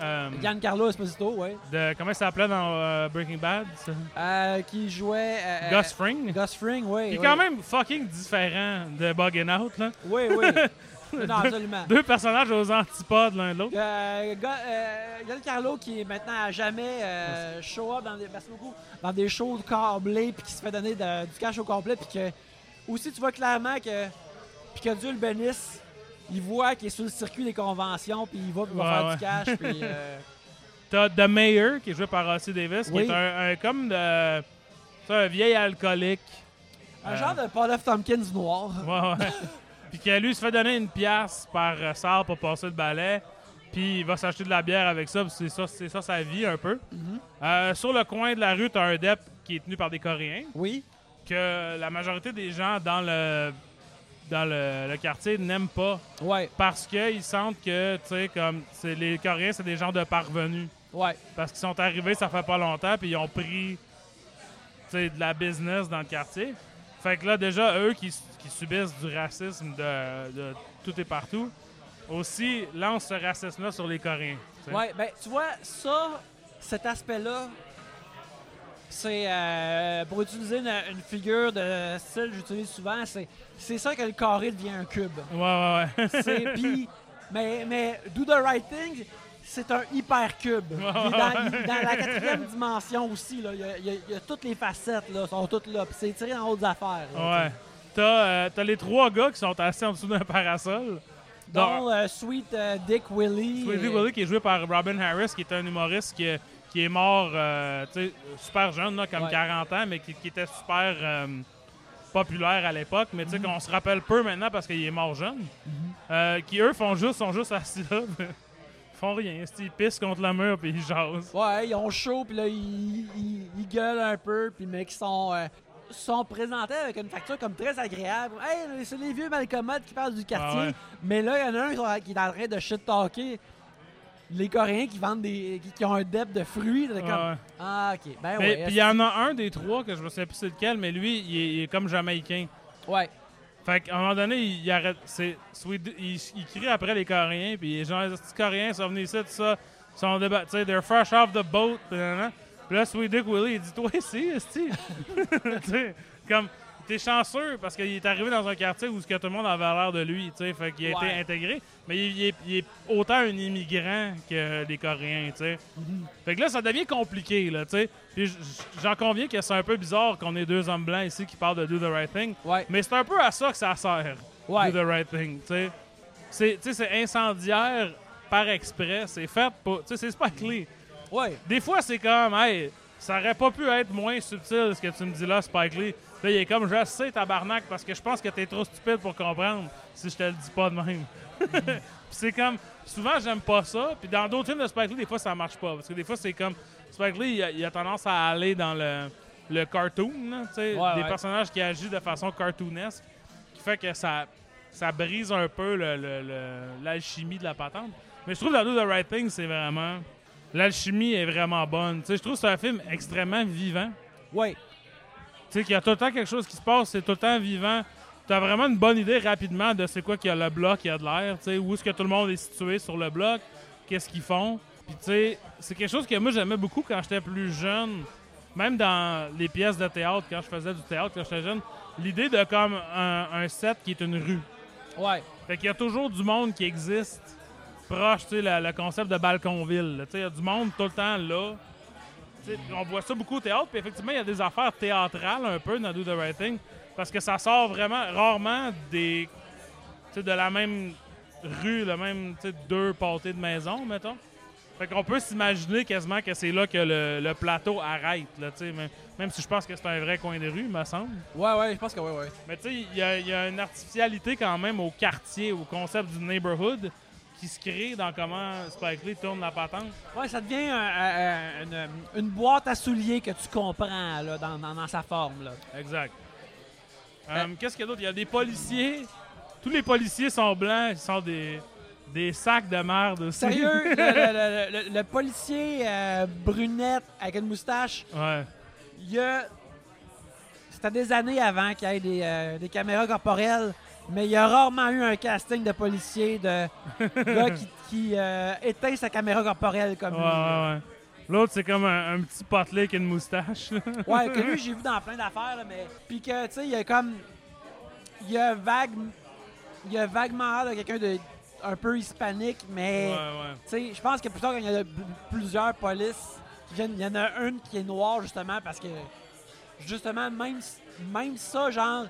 Euh, Giancarlo Esposito, oui. de, comment il s'appelait dans euh, Breaking Bad ça? Euh, qui jouait... euh, Gus Fring? Gus Fring, oui. Qui est oui. quand même fucking différent de Bugging Out. Là. Oui, oui. *laughs* non, absolument. Deux personnages aux antipodes l'un de l'autre. Giancarlo qui est maintenant à jamais euh, show up dans des, merci beaucoup, dans des shows câblés puis qui se fait donner de- du cash au complet puis que aussi tu vois clairement que puis que Dieu le bénisse, il voit qu'il est sur le circuit des conventions puis il va, puis faire ouais. du cash puis *laughs* euh, T'as The Mayor, qui est joué par Rossi Davis, qui est un, un comme de. c'est un vieil alcoolique. un Euh, genre de Paul F. Tompkins noir. Ouais, ouais. *laughs* Puis que lui, il se fait donner une pièce par euh, pour passer le balai. Puis il va s'acheter de la bière avec ça. C'est ça, c'est ça sa vie un peu. Mhm. Euh, sur le coin de la rue, t'as un DEP qui est tenu par des Coréens. Oui. Que la majorité des gens dans le dans le, le quartier n'aiment pas Ouais, parce qu'ils sentent que, tu sais, comme les Coréens, c'est des gens de parvenus. ouais. Parce qu'ils sont arrivés, ça fait pas longtemps, puis ils ont pris, de la business dans le quartier. Fait que là, déjà, eux qui, qui subissent du racisme de, de tout et partout, aussi lancent ce racisme-là sur les Coréens. Ouais, ben tu vois, ça, cet aspect-là, c'est euh, pour utiliser une, une figure de style que j'utilise souvent, c'est c'est ça que le carré devient un cube. Ouais, ouais, ouais. C'est *laughs* puis mais mais do the right thing, c'est un hyper cube. Il est dans, il est dans la quatrième dimension aussi là, il y a, il y a- il y a toutes les facettes là, sont toutes là, c'est tiré dans d'autres affaires. là, ouais. T'as euh, t'as les trois gars qui sont assis en dessous d'un parasol. Dont euh, Sweet euh, Dick Willie. Sweet Dick euh, Willie qui est joué par Robin Harris, qui est un humoriste qui, qui est mort euh, tu sais, super jeune, là, comme Ouais. 40 ans, mais qui, qui était super euh, populaire à l'époque. Mais tu sais, qu'on se rappelle peu maintenant parce qu'il est mort jeune. Euh, qui eux font juste, sont juste assis là. *laughs* Ils font rien. Ils pissent contre le mur puis ils jasent. Ouais, ils ont chaud, puis là, ils, ils- ils gueulent un peu, puis mais qui sont, euh, sont présentés avec une facture comme très agréable. Hey, c'est les vieux malcommodes qui parlent du quartier. Ah ouais. Mais là, il y en a un qui est en train de shit-talker les Coréens qui vendent des. qui, qui ont un dep de fruits. comme, Ouais. Ah, ok. Ben Mais ouais. puis il y en a un des trois que je me souviens plus c'est lequel, mais lui, il est, il est comme jamaïcain. Ouais. Fait qu'à un moment donné, il, il arrête. C'est, Sweet- il, il crie après les Coréens, puis les gens, les Coréens sont venus ici, tout ça? Ils sont débat, tu sais, they're fresh off the boat. Puis, là, Sweet Dick Willie, il dit Toi, ici, *laughs* sais, comme, t'es chanceux parce qu'il est arrivé dans un quartier où tout le monde avait l'air de lui, tu sais. Fait qu'il a Ouais. été intégré. Mais il, il est, il est autant un immigrant que les Coréens, tu sais. Fait que là, ça devient compliqué, là, tu sais. Puis j'en conviens que c'est un peu bizarre qu'on ait deux hommes blancs ici qui parlent de Do the Right Thing. Ouais. Mais c'est un peu à ça que ça sert. Ouais. Do the right thing, tu sais. C'est, tu sais, c'est incendiaire par exprès. C'est fait pour. Tu sais, c'est Spike Lee. Ouais. Des fois, c'est comme, hey, ça aurait pas pu être moins subtil ce que tu me dis là, Spike Lee. Là, il est comme, je sais, tabarnak, parce que je pense que t'es trop stupide pour comprendre si je te le dis pas de même. *laughs* C'est comme, souvent, j'aime pas ça. Puis dans d'autres films de Spike Lee, des fois, ça marche pas. Parce que des fois, c'est comme, Spike Lee, il a, il a tendance à aller dans le, le cartoon, là, Ouais, des ouais. personnages qui agissent de façon cartoonesque, qui fait que ça, ça brise un peu le- le- le- l'alchimie de la patente. Mais je trouve dans Do the Right Thing, c'est vraiment. L'alchimie est vraiment bonne. Tu sais, je trouve que c'est un film extrêmement vivant. Ouais. Tu sais, qu'il y a tout le temps quelque chose qui se passe, c'est tout le temps vivant. Tu as vraiment une bonne idée rapidement de c'est quoi qu'il y a le bloc, il y a de l'air, tu sais, où est-ce que tout le monde est situé sur le bloc, qu'est-ce qu'ils font. Puis tu sais, c'est quelque chose que moi j'aimais beaucoup quand j'étais plus jeune, même dans les pièces de théâtre, quand je faisais du théâtre quand j'étais jeune, l'idée de comme un, un set qui est une rue. Ouais. Fait qu'il y a toujours du monde qui existe proche, tu sais, le, le concept de balconville. Tu sais, il y a du monde tout le temps là. On voit ça beaucoup au théâtre, puis effectivement, il y a des affaires théâtrales un peu dans Do the Right Thing, parce que ça sort vraiment rarement des, de la même rue, le même deux pâtés de maison, mettons. Fait qu'on peut s'imaginer quasiment que c'est là que le, le plateau arrête, là, même, même si je pense que c'est un vrai coin de rue, me semble. Ouais, ouais, je pense que ouais, ouais. Mais tu sais, il y, il y a une artificialité quand même au quartier, au concept du neighborhood qui se crée dans comment Spike Lee tourne la patente? Ouais, ça devient un- un- un- une, une boîte à souliers que tu comprends là, dans, dans- dans sa forme. Là. Exact. Euh, Euh, Qu'est-ce qu'il y a d'autre? Il y a des policiers. Tous les policiers sont blancs, ils sont des, des sacs de merde aussi. Sérieux, le, le- *laughs* le- le- le policier euh, brunette avec une moustache, ouais. il y a. C'était des années avant qu'il y ait des, des caméras corporelles, mais il y a rarement eu un casting de policier de *laughs* gars qui, qui, euh, éteint sa caméra corporelle comme Ouais, lui. ouais, ouais. L'autre, c'est comme un, un petit potelet avec une moustache. *laughs* Ouais, que lui, *laughs* j'ai vu dans plein d'affaires, là, mais. Puis que, tu sais, il y a comme. Il y a vague. Il y a vaguement quelqu'un de. un peu hispanique, mais. ouais, ouais. Tu sais, je pense que plutôt qu'il y a de- plusieurs polices qui viennent, il y en a une qui est noire, justement, parce que. Justement, même, même ça, genre.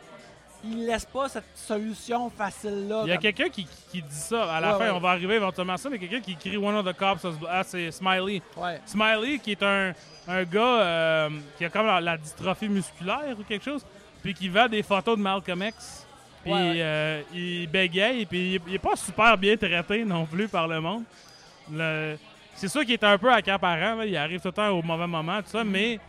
Il laisse pas cette solution facile-là. Il y a comme- quelqu'un qui, qui dit ça. À la Ouais, fin, ouais. on va arriver éventuellement à ça, mais quelqu'un qui écrit One of the Cops. Ah, c'est Smiley. Ouais. Smiley, qui est un, un gars euh, qui a comme la, la dystrophie musculaire ou quelque chose, puis qui vend des photos de Malcolm X. Puis euh, il bégaye, puis il, il est pas super bien traité non plus par le monde. Le- c'est sûr qu'il est un peu accaparant, là, il arrive tout le temps au mauvais moment, tout ça, Mm-hmm. mais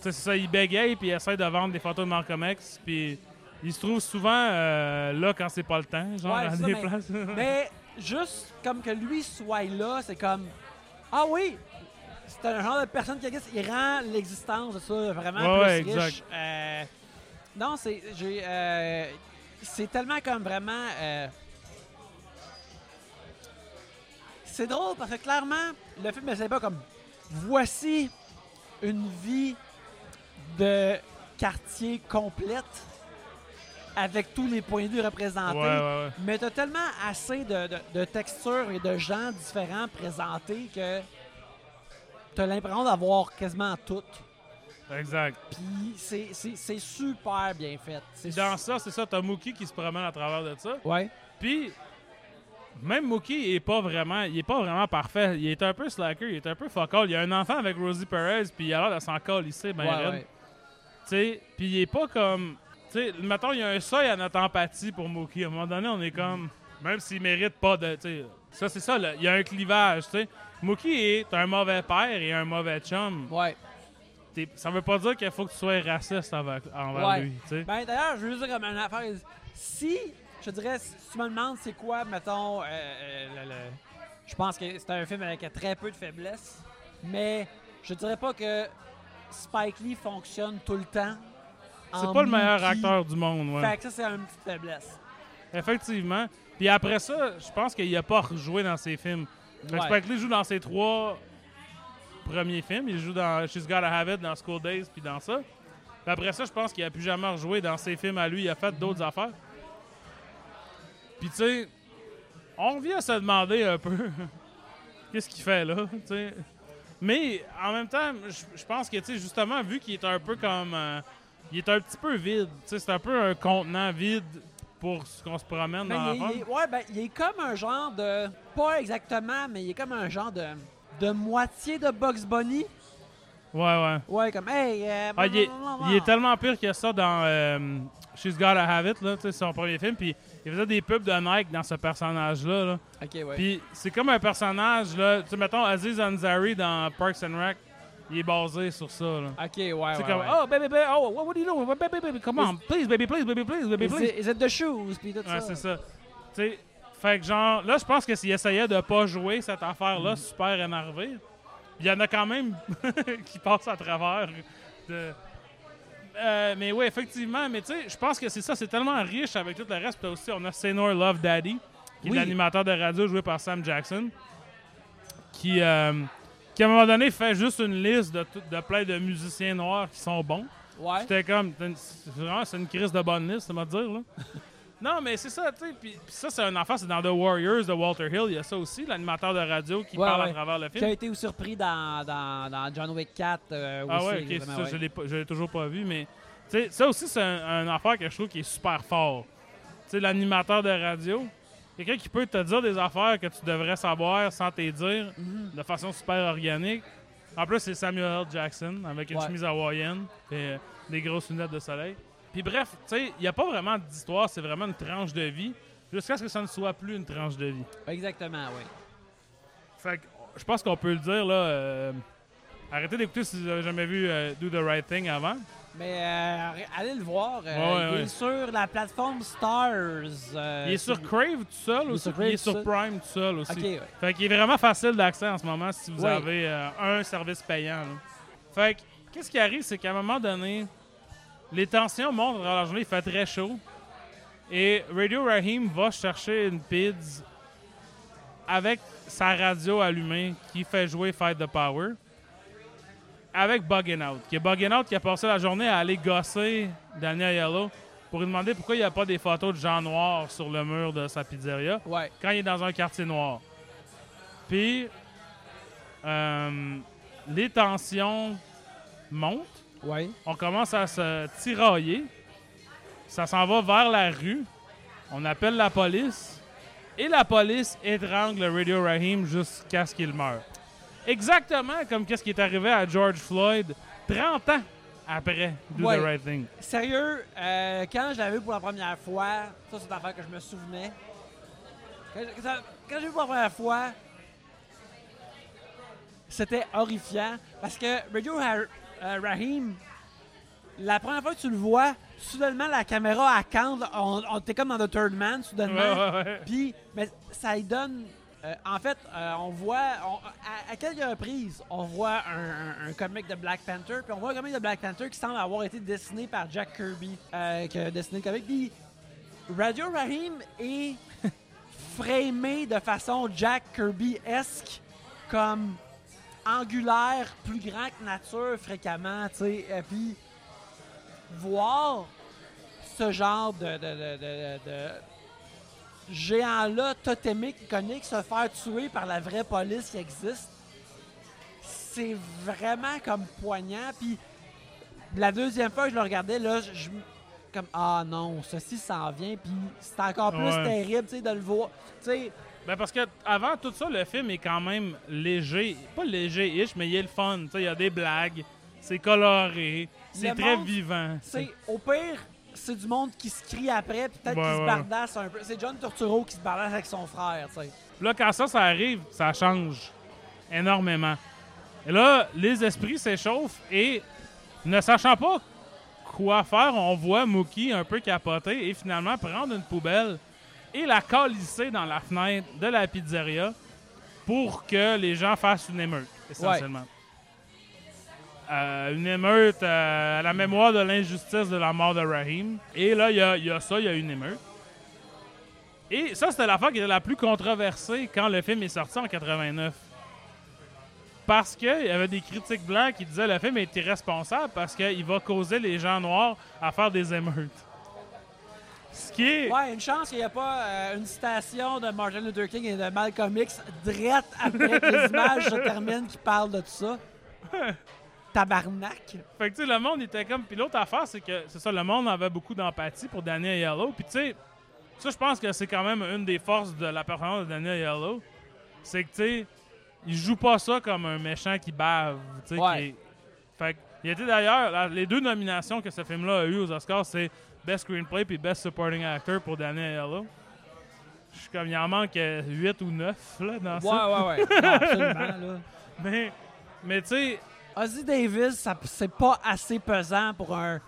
c'est ça, il bégaye, puis il essaie de vendre des photos de Malcolm X, puis il se trouve souvent euh, là quand c'est pas le temps, genre Ouais, ça, des mais- places. *laughs* Mais juste comme que lui soit là, c'est comme Ah oui! C'est un genre de personne qui existe. Il rend l'existence de ça vraiment Ouais, plus ouais, riche. Euh, non, c'est. j'ai, euh, c'est tellement comme vraiment. c'est drôle parce que clairement, le film essaie pas comme voici une vie de quartier complète avec tous les points de vue représentés. Ouais, ouais, ouais. Mais t'as tellement assez de, de, de textures et de gens différents présentés que t'as l'impression d'avoir quasiment tout. Exact. Puis c'est, super bien fait. Dans ça, c'est ça, t'as Mookie qui se promène à travers de ça. Ouais. Puis, même Mookie est pas vraiment, il est pas vraiment parfait. Il est un peu slacker, il est un peu fuck all. Il y a un enfant avec Rosie Perez, puis il a l'air de s'en ici, ben Ouais, ouais. Tu sais, puis il est pas comme, tu sais, mettons il y a un seuil à notre empathie pour Mookie. À un moment donné, on est comme, même s'il mérite pas de, ça c'est ça, là, il y a un clivage, tu sais. Mookie est un mauvais père et un mauvais chum. Ouais. T'es- Ça veut pas dire qu'il faut que tu sois raciste envers, envers Ouais. lui, tu sais. Ben d'ailleurs, je veux dire comme une affaire. Si, je dirais, si tu me demandes c'est quoi, mettons, euh, euh, le- le- je pense que c'est un film avec très peu de faiblesses, mais je dirais pas que Spike Lee fonctionne tout le temps. C'est pas le meilleur acteur du monde, ouais. Fait que ça, c'est une petite faiblesse. Effectivement. Puis après ça, je pense qu'il a pas rejoué dans ses films. Ouais. Spike Lee joue dans ses trois premiers films. Il joue dans She's Gotta Have It, dans School Days, puis dans ça. Puis après ça, je pense qu'il a plus jamais rejoué dans ses films à lui. Il a fait d'autres affaires. Puis tu sais, on vient se demander un peu *laughs* qu'est-ce qu'il fait là. Mais en même temps, je je pense que tu sais justement vu qu'il est un peu comme euh, il est un petit peu vide, c'est un peu un contenant vide pour ce qu'on se promène Mais dans la il, ouais, ben, il est comme un genre de. Pas exactement, mais il est comme un genre de. De moitié de Bugs Bunny. Ouais, ouais. Ouais, comme, hey. euh, Ah, il, est, il est tellement pire que ça dans euh, She's Gotta Have It, là, sais, son premier film. Puis il faisait des pubs de Nike dans ce personnage-là. là. Ok, ouais. Puis c'est comme un personnage, là, tu mettons Aziz Ansari dans Parks and Rec, il est basé sur ça. Là. ok, ouais, ouais. c'est comme, ouais. oh, baby, baby, oh, what, are you doing? Baby, baby, come on, please, baby, please, baby, please, baby, Is please. it, is it the shoes? Puis tout Ouais, ça? c'est ça. Tu sais, fait que genre, là, je pense que s'il essayait de pas jouer cette affaire-là, super énervé, il y en a quand même *laughs* qui passent à travers. de- Euh, mais oui, effectivement, mais tu sais, je pense que c'est ça, c'est tellement riche avec tout le reste. Puis aussi, on a Senor Love Daddy, qui est Oui. l'animateur de radio joué par Sam Jackson, qui, euh, à un moment donné fait juste une liste de, de plein de musiciens noirs qui sont bons. Ouais. C'était comme. c'est Vraiment, c'est une crise de bonne liste, ça va dire, là. *laughs* non, mais c'est ça, tu sais. Puis puis ça, c'est un enfant, c'est dans The Warriors de Walter Hill. Il y a ça aussi, l'animateur de radio qui Ouais, parle ouais. à travers le Qui a film. été surpris dans, dans, dans John Wick 4 euh, Ah aussi. ouais, ok, ça, ouais. je l'ai pas- je l'ai toujours pas vu, mais. Tu sais, ça aussi, c'est un, un affaire que je trouve qui est super fort. Tu sais, l'animateur de radio, quelqu'un qui peut te dire des affaires que tu devrais savoir sans te dire Mhm. de façon super organique. En plus, c'est Samuel L. Jackson avec une Ouais. chemise hawaïenne et euh, des grosses lunettes de soleil. Puis bref, tu sais, il n'y a pas vraiment d'histoire, c'est vraiment une tranche de vie, jusqu'à ce que ça ne soit plus une tranche de vie. Exactement, oui. Fait que je pense qu'on peut le dire, là. euh, arrêtez d'écouter si vous n'avez jamais vu euh, Do the Right Thing avant. Mais euh, allez le voir. euh, Ouais, il ouais. est sur la plateforme Stars. euh, il est sur Crave tout seul il est aussi. sur il est sur. Prime tout seul aussi. Ok, ouais. Fait qu'il est vraiment facile d'accès en ce moment si vous avez euh, un service payant. là. Fait que, qu'est-ce qui arrive, c'est qu'à un moment donné, les tensions montent dans la journée, il fait très chaud. Et Radio Rahim va chercher une PIDS avec sa radio allumée qui fait jouer Fight the Power. Avec Buggin' Out. Qui est Buggin' Out qui a passé la journée à aller gosser Daniel Yellow pour lui demander pourquoi il n'y a pas des photos de gens noirs sur le mur de sa pizzeria Ouais. quand il est dans un quartier noir. Puis, euh, les tensions montent. Ouais. On commence à se tirailler. Ça s'en va vers la rue. On appelle la police. Et la police étrangle Radio Rahim jusqu'à ce qu'il meure. Exactement comme qu'est-ce qui est arrivé à George Floyd 30 ans après Do Ouais. the Right Thing. Sérieux, euh, quand je l'avais vu pour la première fois, ça c'est une affaire que je me souvenais. Quand, quand ça- quand j'ai vu pour la première fois, c'était horrifiant parce que Radio euh, Rahim, la première fois que tu le vois, soudainement la caméra à campe, on, on t'es comme dans The Third Man, soudainement. Ouais, ouais, ouais. Puis, mais ça donne. Euh, en fait, euh, on voit. à, quelques reprises, on voit un, comic de Black Panther. Puis on voit un comic de Black Panther qui semble avoir été dessiné par Jack Kirby, euh, qui a dessiné le comic. Puis Radio Rahim est *laughs* framé de façon Jack Kirby-esque, comme angulaire, plus grand que nature fréquemment, tu sais. Et Puis voir ce genre de géant-là, totémique, iconique, se faire tuer par la vraie police qui existe, c'est vraiment comme poignant. Puis la deuxième fois que je le regardais, là, je, je- comme ah non, ceci s'en vient. Puis c'est encore plus Ouais. terrible, tu sais, de le voir. Tu sais, Ben parce que avant tout ça, le film est quand même léger. Pas léger-ish, mais il est le fun. Tu sais, Il y a des blagues, c'est coloré, c'est très monde, vivant. C'est, au pire, c'est du monde qui se crie après, puis peut-être Ouais, qui se ouais. bardasse un peu. C'est John Turturro qui se bardasse avec son frère, tu sais. Là, quand ça, ça arrive, ça change énormément. Et là, les esprits s'échauffent et, ne sachant pas quoi faire, on voit Mookie un peu capoter et finalement prendre une poubelle et la calisser dans la fenêtre de la pizzeria pour que les gens fassent une émeute, essentiellement. Euh, une émeute euh, à la mémoire de l'injustice de la mort de Rahim. Et là, il y a, il y a ça, il y a une émeute. Et ça, c'était l'affaire qui était la plus controversée quand le film est sorti en 89. Parce qu'il y avait des critiques blancs qui disaient que le film est irresponsable parce qu'il va causer les gens noirs à faire des émeutes. Ce qui est. Ouais, une chance qu'il n'y a pas euh, une citation de Martin Luther King et de Malcolm X drette après que les images se terminent qui parlent de tout ça. *laughs* Tabarnak. Fait que, tu sais, le monde était comme. Puis l'autre affaire, c'est que, c'est ça, le monde avait beaucoup d'empathie pour Daniel Yellow. Puis, tu sais, ça, je pense que c'est quand même une des forces de la performance de Daniel Yellow. C'est que, tu sais, il joue pas ça comme un méchant qui bave. Tu sais, Ouais. qui est- Fait que, il était d'ailleurs. Les deux nominations que ce film-là a eu aux Oscars, c'est Best Screenplay puis Best Supporting Actor pour Daniel Yellow. Je suis comme, il en manque 8 ou 9 là, dans Ouais, ça. ouais, ouais. Non, absolument, là. *laughs* Mais, mais tu sais, Ozzy Davis, ça- c'est pas assez pesant pour un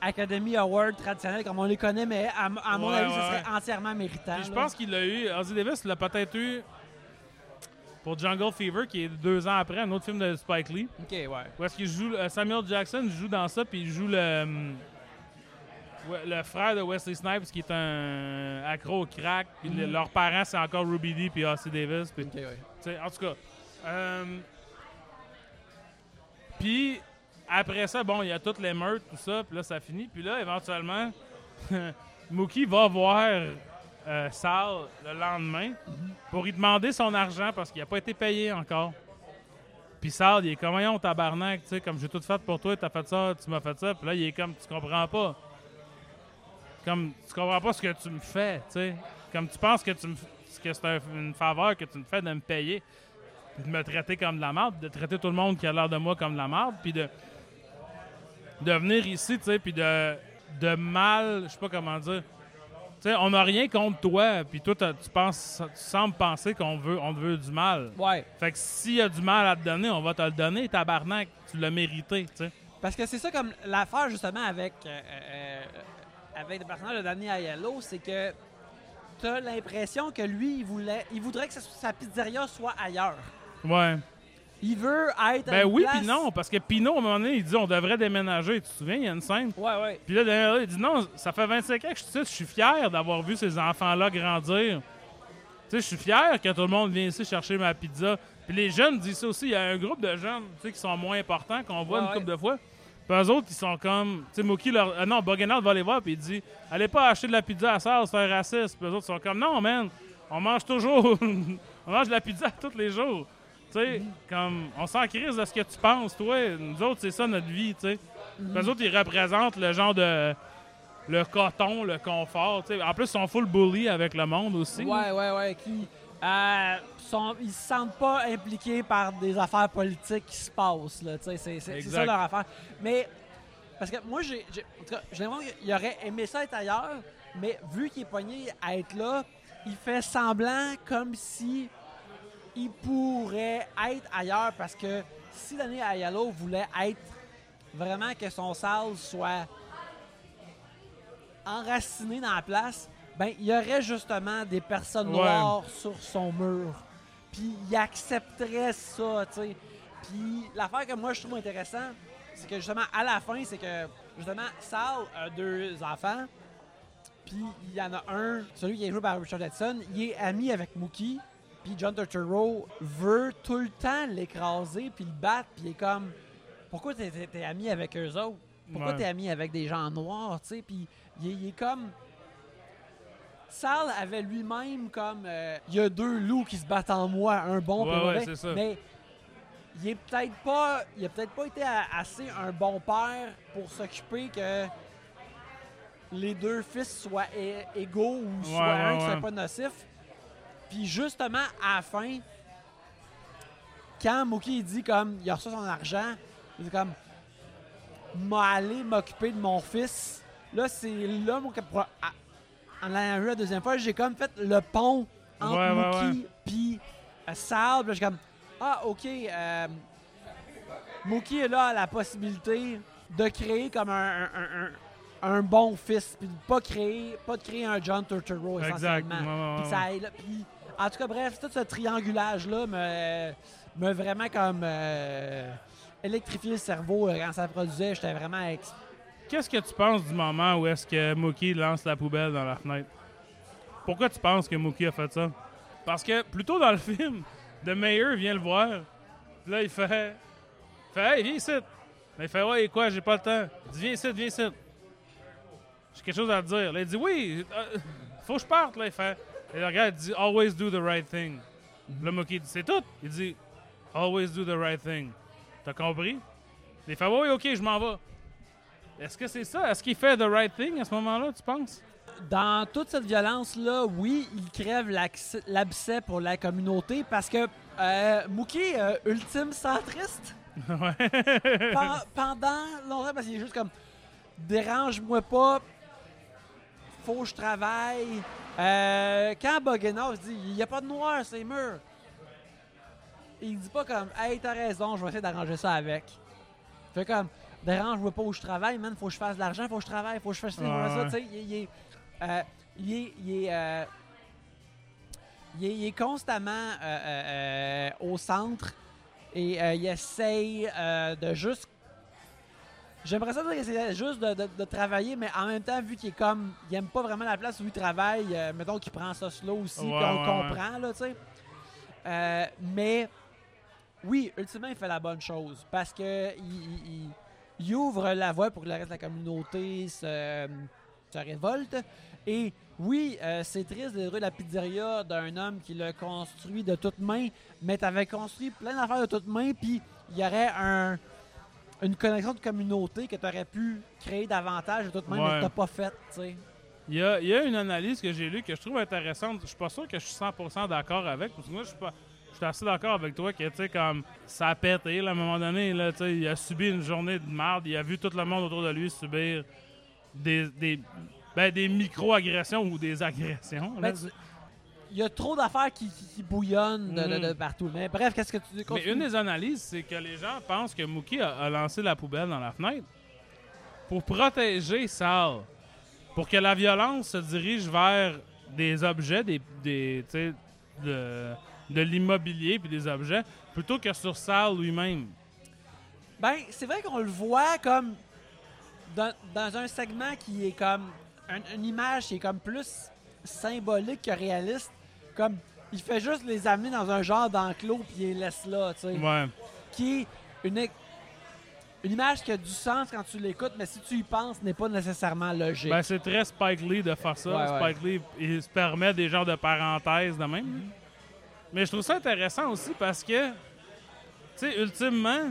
Academy Award traditionnel comme on les connaît, mais à, mon Ouais, avis, ouais, ça serait entièrement méritant. Puis je pense qu'il l'a eu. Ozzy Davis l'a peut-être eu pour Jungle Fever, qui est deux ans après, un autre film de Spike Lee. Ok, ouais. Où est-ce qu'il joue. Samuel Jackson joue dans ça, puis il joue le. hum, le frère de Wesley Snipes, qui est un accro au crack. Puis Mhm. leurs parents, c'est encore Ruby Dee puis Ozzy Davis. Puis Ok, ouais. en tout cas. euh, puis après ça, bon, il y a toutes les meurtres, tout ça, puis là, ça finit. Puis là, éventuellement, *laughs* Mookie va voir euh, Sal le lendemain pour lui demander son argent parce qu'il n'a pas été payé encore. Puis Sal, il est comme, voyons, tabarnak, tu sais, comme j'ai tout fait pour toi, t'as fait ça, tu m'as fait ça. Puis là, il est comme, tu comprends pas. Comme, tu comprends pas ce que tu me fais, tu sais. Comme, tu penses que, tu que c'est un- une faveur que tu me fais de me payer, puis de me traiter comme de la merde, de traiter tout le monde qui a l'air de moi comme de la merde, puis de, de venir ici, tu sais, puis de, de mal, je sais pas comment dire. Tu sais, on n'a rien contre toi, puis toi, tu penses, tu sembles penser qu'on veut, on te veut du mal. Ouais. Fait que s'il y a du mal à te donner, on va te le donner, tabarnak. Tu l'as mérité, tu sais. Parce que c'est ça comme l'affaire justement avec, euh, euh, avec le personnage de Danny Aiello, c'est que t'as l'impression que lui, il voulait, il voudrait que sa, sa pizzeria soit ailleurs. Ouais. Il veut être. à Ben une oui, place- puis non, parce que Pino, à un moment donné, il dit on devrait déménager. Tu te souviens, il y a une scène? Ouais, ouais. Puis là, derrière, il dit non, ça fait 25 ans que je suis ici, je suis fier d'avoir vu ces enfants-là grandir. Tu sais, je suis fier que tout le monde vienne ici chercher ma pizza. Puis les jeunes disent ça aussi. Il y a un groupe de jeunes tu sais, qui sont moins importants, qu'on voit Ouais, une ouais. couple de fois. Puis eux autres, ils sont comme. Tu sais, Mookie, leur... ah non, Boggenard va les voir, puis il dit Allez pas acheter de la pizza à ça, c'est un raciste. Puis eux autres sont comme Non, man, on mange toujours. *laughs* on mange de la pizza tous les jours. Tu sais, comme. On s'en crise de ce que tu penses, toi. Nous autres, c'est ça notre vie, tu sais. Puis eux autres, ils représentent le genre de. Le coton, le confort. tu sais. En plus, ils sont full bully avec le monde aussi. Ouais, ouais, ouais. Qui, euh, sont, ils se sentent pas impliqués par des affaires politiques qui se passent. Là, tu sais, c'est, ça leur affaire. Mais, parce que moi, j'ai, j'ai, en tout cas, j'ai l'impression qu'il aurait aimé ça être ailleurs, mais vu qu'il est pogné à être là, il fait semblant comme si il pourrait être ailleurs parce que si l'année Ayalo voulait être vraiment que son salle soit enraciné dans la place, ben il y aurait justement des personnes Ouais. noires sur son mur. Puis il accepterait ça, tu sais. Puis l'affaire que moi je trouve intéressant, c'est que justement à la fin, c'est que justement Sal a deux enfants. Puis il y en a un, celui qui est joué par Richard Edson, il est ami avec Mookie. Puis John Turturro veut tout le temps l'écraser puis le battre. Puis il est comme, pourquoi t'es, t'es- t'es ami avec eux autres? Pourquoi Ouais. t'es ami avec des gens noirs, tu sais? Puis il, est- il est comme... Sal avait lui-même comme... euh, Il y a deux loups qui se battent en moi, un bon et un ouais, mauvais. c'est ça. Mais il est peut-être pas... Il a peut-être pas été assez un bon père pour s'occuper que les deux fils soient é- égaux ou soient ouais, un qui soit pas nocif. Puis justement, à la fin, quand Mookie dit comme il a reçu son argent, il dit comme m'a allé m'occuper de mon fils. Là, c'est là mon en allant vu la deuxième fois, j'ai comme fait le pont entre Ouais, ouais, Mookie puis euh, là, j'ai comme ah ok, euh, Mookie est là à la possibilité de créer comme un, un- un- un- un bon fils, puis de pas créer, pas de créer un John Turturro Exact. essentiellement. Ouais, ouais, Puis en tout cas, bref, tout ce triangulage-là me, me vraiment comme euh, électrifié le cerveau euh, quand ça produisait. J'étais vraiment ex- Qu'est-ce que tu penses du moment où est-ce que Mookie lance la poubelle dans la fenêtre? Pourquoi tu penses que Mookie a fait ça? Parce que plus tôt dans le *laughs* film, The Mayor vient le voir. Puis là, il fait... il fait Hey, viens ici! Mais il fait Ouais, et quoi, j'ai pas le temps. Il dit Viens ici, viens ici. J'ai quelque chose à te dire. Là, il dit Oui, euh, faut que je parte. Là, il fait. Et le regarde, il dit Always do the right thing. Là, Mookie dit C'est tout. Il dit Always do the right thing. T'as compris? Il fait Oui, ok, je m'en vais. Est-ce que c'est ça? Est-ce qu'il fait the right thing à ce moment-là, tu penses? Dans toute cette violence-là, oui, il crève l'abcès pour la communauté parce que euh, Mookie, euh, ultime centriste, *laughs* pendant longtemps, parce qu'il est juste comme dérange-moi pas, faut que je travaille. Euh, quand Bogdanov dit il n'y a pas de noir, c'est mûr. Il dit pas comme Hey, t'as raison, je vais essayer d'arranger ça avec. Fait comme dérange-moi pas où je travaille, man, faut que je fasse de l'argent, faut que je travaille, faut que je fasse ci, faut que je fasse ça. Ouais, Tu sais, il, il est. euh, il est. Il est, euh, il est- il est constamment au centre et il essaye de juste. J'aimerais ça dire qu'il essaie juste de, de- de travailler, mais en même temps, vu qu'il est comme. Il aime pas vraiment la place où il travaille, euh, mettons qu'il prend ça slow aussi, puis on ouais, comprend, là, tu sais. Euh, mais oui, ultimement, il fait la bonne chose parce que il, il- il- il ouvre la voie pour que le reste de la communauté se, se révolte. Et oui, euh, c'est triste de détruire la pizzeria d'un homme qui l'a construit de toutes mains, mais tu avais construit plein d'affaires de toutes mains, puis il y aurait un, une connexion de communauté que tu aurais pu créer davantage de toutes mains, mais Ouais. que tu pas sais. Il y, a, il y a une analyse que j'ai lue que je trouve intéressante. Je suis pas sûr que je suis 100% d'accord avec. Parce que moi, je suis pas. Je suis assez d'accord avec toi que, tu sais, comme ça a pété, là, à un moment donné, là, tu sais, il a subi une journée de merde, il a vu tout le monde autour de lui subir des, des, ben, des micro-agressions ou des agressions. là. Ben, tu- Il y a trop d'affaires qui, qui- qui bouillonnent de, de- de Mhm. partout. Mais bref, qu'est-ce que tu dis? Mais une des analyses, c'est que les gens pensent que Mookie a, a lancé la poubelle dans la fenêtre pour protéger Sal. Pour que la violence se dirige vers des objets, des, des, de, de l'immobilier puis des objets, plutôt que sur Sal lui-même. Ben, c'est vrai qu'on le voit comme dans, dans un segment qui est comme un- une image qui est comme plus symbolique que réaliste. Comme il fait juste les amener dans un genre d'enclos puis il les laisse là, tu sais. Ouais. Qui est une, une image qui a du sens quand tu l'écoutes, mais si tu y penses, n'est pas nécessairement logique. Ben, c'est très Spike Lee de faire ça. Ouais, ouais. Spike Lee, il se permet des genres de parenthèses de même. Mais je trouve ça intéressant aussi parce que, tu sais, ultimement,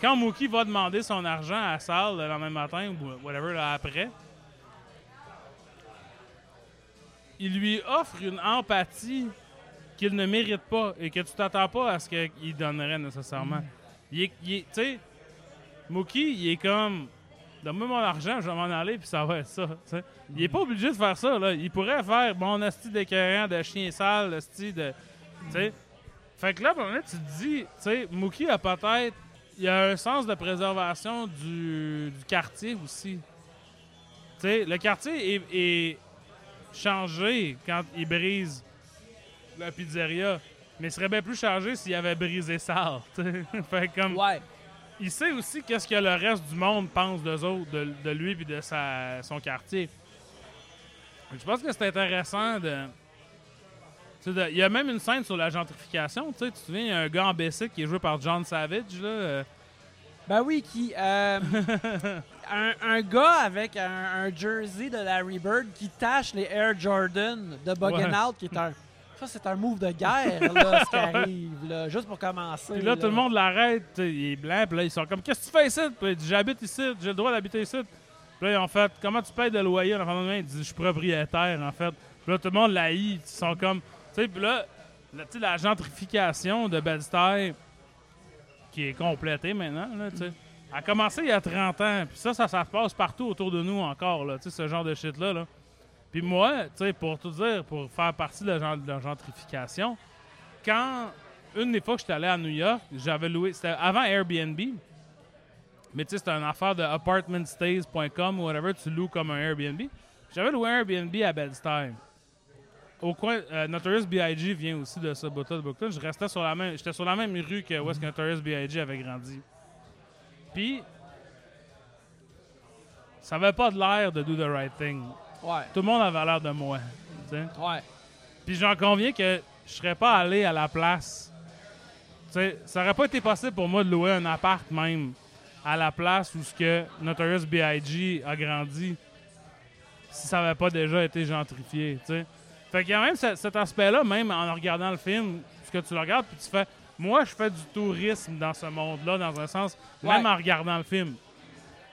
quand Mookie va demander son argent à Sal le lendemain matin ou whatever là, après, il lui offre une empathie qu'il ne mérite pas et que tu t'attends pas à ce qu'il donnerait nécessairement. Est, il est- tu sais, Mookie, il est comme, donne-moi mon argent, je vais m'en aller, puis ça va être ça. Il est pas obligé de faire ça. Là. Il pourrait faire mon asti d'écœurant, de chien sale, asti de. Tu sais. Fait que là, tu te dis, tu sais, Mookie a peut-être. Il a un sens de préservation du, du quartier aussi. Tu sais, le quartier est, est changé quand il brise la pizzeria. Mais il serait bien plus changé s'il avait brisé ça. *laughs* fait comme ouais. il sait aussi qu'est-ce que le reste du monde pense d'eux autres, de, de lui et de sa, son quartier. Je pense que c'est intéressant de. Il y a même une scène sur la gentrification. Tu sais, tu te souviens, il y a un gars en Bessic qui est joué par John Savage. Là, euh, Ben oui, qui. euh, *laughs* un, un gars avec un, un jersey de Larry Bird qui tâche les Air Jordan de Buggenhout, qui est un. Ça, c'est un move de guerre, là, *laughs* ce qui arrive, là, juste pour commencer. Puis là, tout le monde l'arrête. tu Il est blanc. Puis là, ils sont comme Qu'est-ce que tu fais ici? Puis il dit J'habite ici. J'ai le droit d'habiter ici. Puis là, ils ont fait Comment tu payes de loyer? De main, il dit Je suis propriétaire, en fait. Puis là, tout le monde l'haït. Ils sont comme sais, puis là, la, tu sais, la gentrification de Bed-Stuy, qui est complétée maintenant, là, tu sais, a commencé il y a 30 ans. Puis ça, ça, se passe partout autour de nous encore, là, ce genre de shit-là. Là. Puis moi, pour tout dire, pour faire partie de la, gentrification, quand, une des fois que j'étais allé à New York, j'avais loué, c'était avant Airbnb, mais tu sais, c'était une affaire de apartmentstays.com ou whatever, tu loues comme un Airbnb. J'avais loué un Airbnb à Bed-Stuy. Au coin, euh, Notorious B.I.G. vient aussi de ce bout de Brooklyn. Je restais sur la même, j'étais sur la même rue que où est-ce que Notorious B.I.G. avait grandi. Puis, ça avait pas de l'air de do the right thing. Ouais. Tout le monde avait l'air de moi. Ouais. Puis j'en conviens que je serais pas allé à la place. Ça aurait pas été possible pour moi de louer un appart même à la place où ce que Notorious B.I.G. a grandi si ça avait pas déjà été gentrifié, tu sais. Fait qu'il y a même ce- cet aspect-là, même en regardant le film, ce que tu le regardes, puis tu fais... Moi, je fais du tourisme dans ce monde-là, dans un sens, même en regardant le film.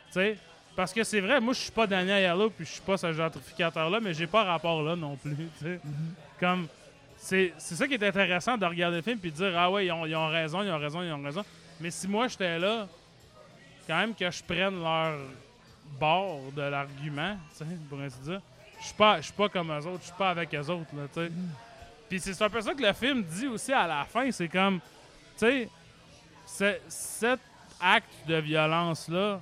Tu sais, parce que c'est vrai, moi, je suis pas Daniel Yellow, puis je suis pas ce gentrificateur-là, mais j'ai pas rapport là non plus, tu sais? Comme, c'est ça qui est intéressant de regarder le film puis de dire, ah ouais, ils ont, ils ont raison, ils ont raison, ils ont raison. Mais si moi, j'étais là, quand même que je prenne leur bord de l'argument, tu sais, pour ainsi dire, je suis pas, je suis pas comme eux autres, je suis pas avec eux autres, là, tu sais? Puis c'est un peu ça que le film dit aussi à la fin, c'est comme, tu sais, ce- cet acte de violence-là,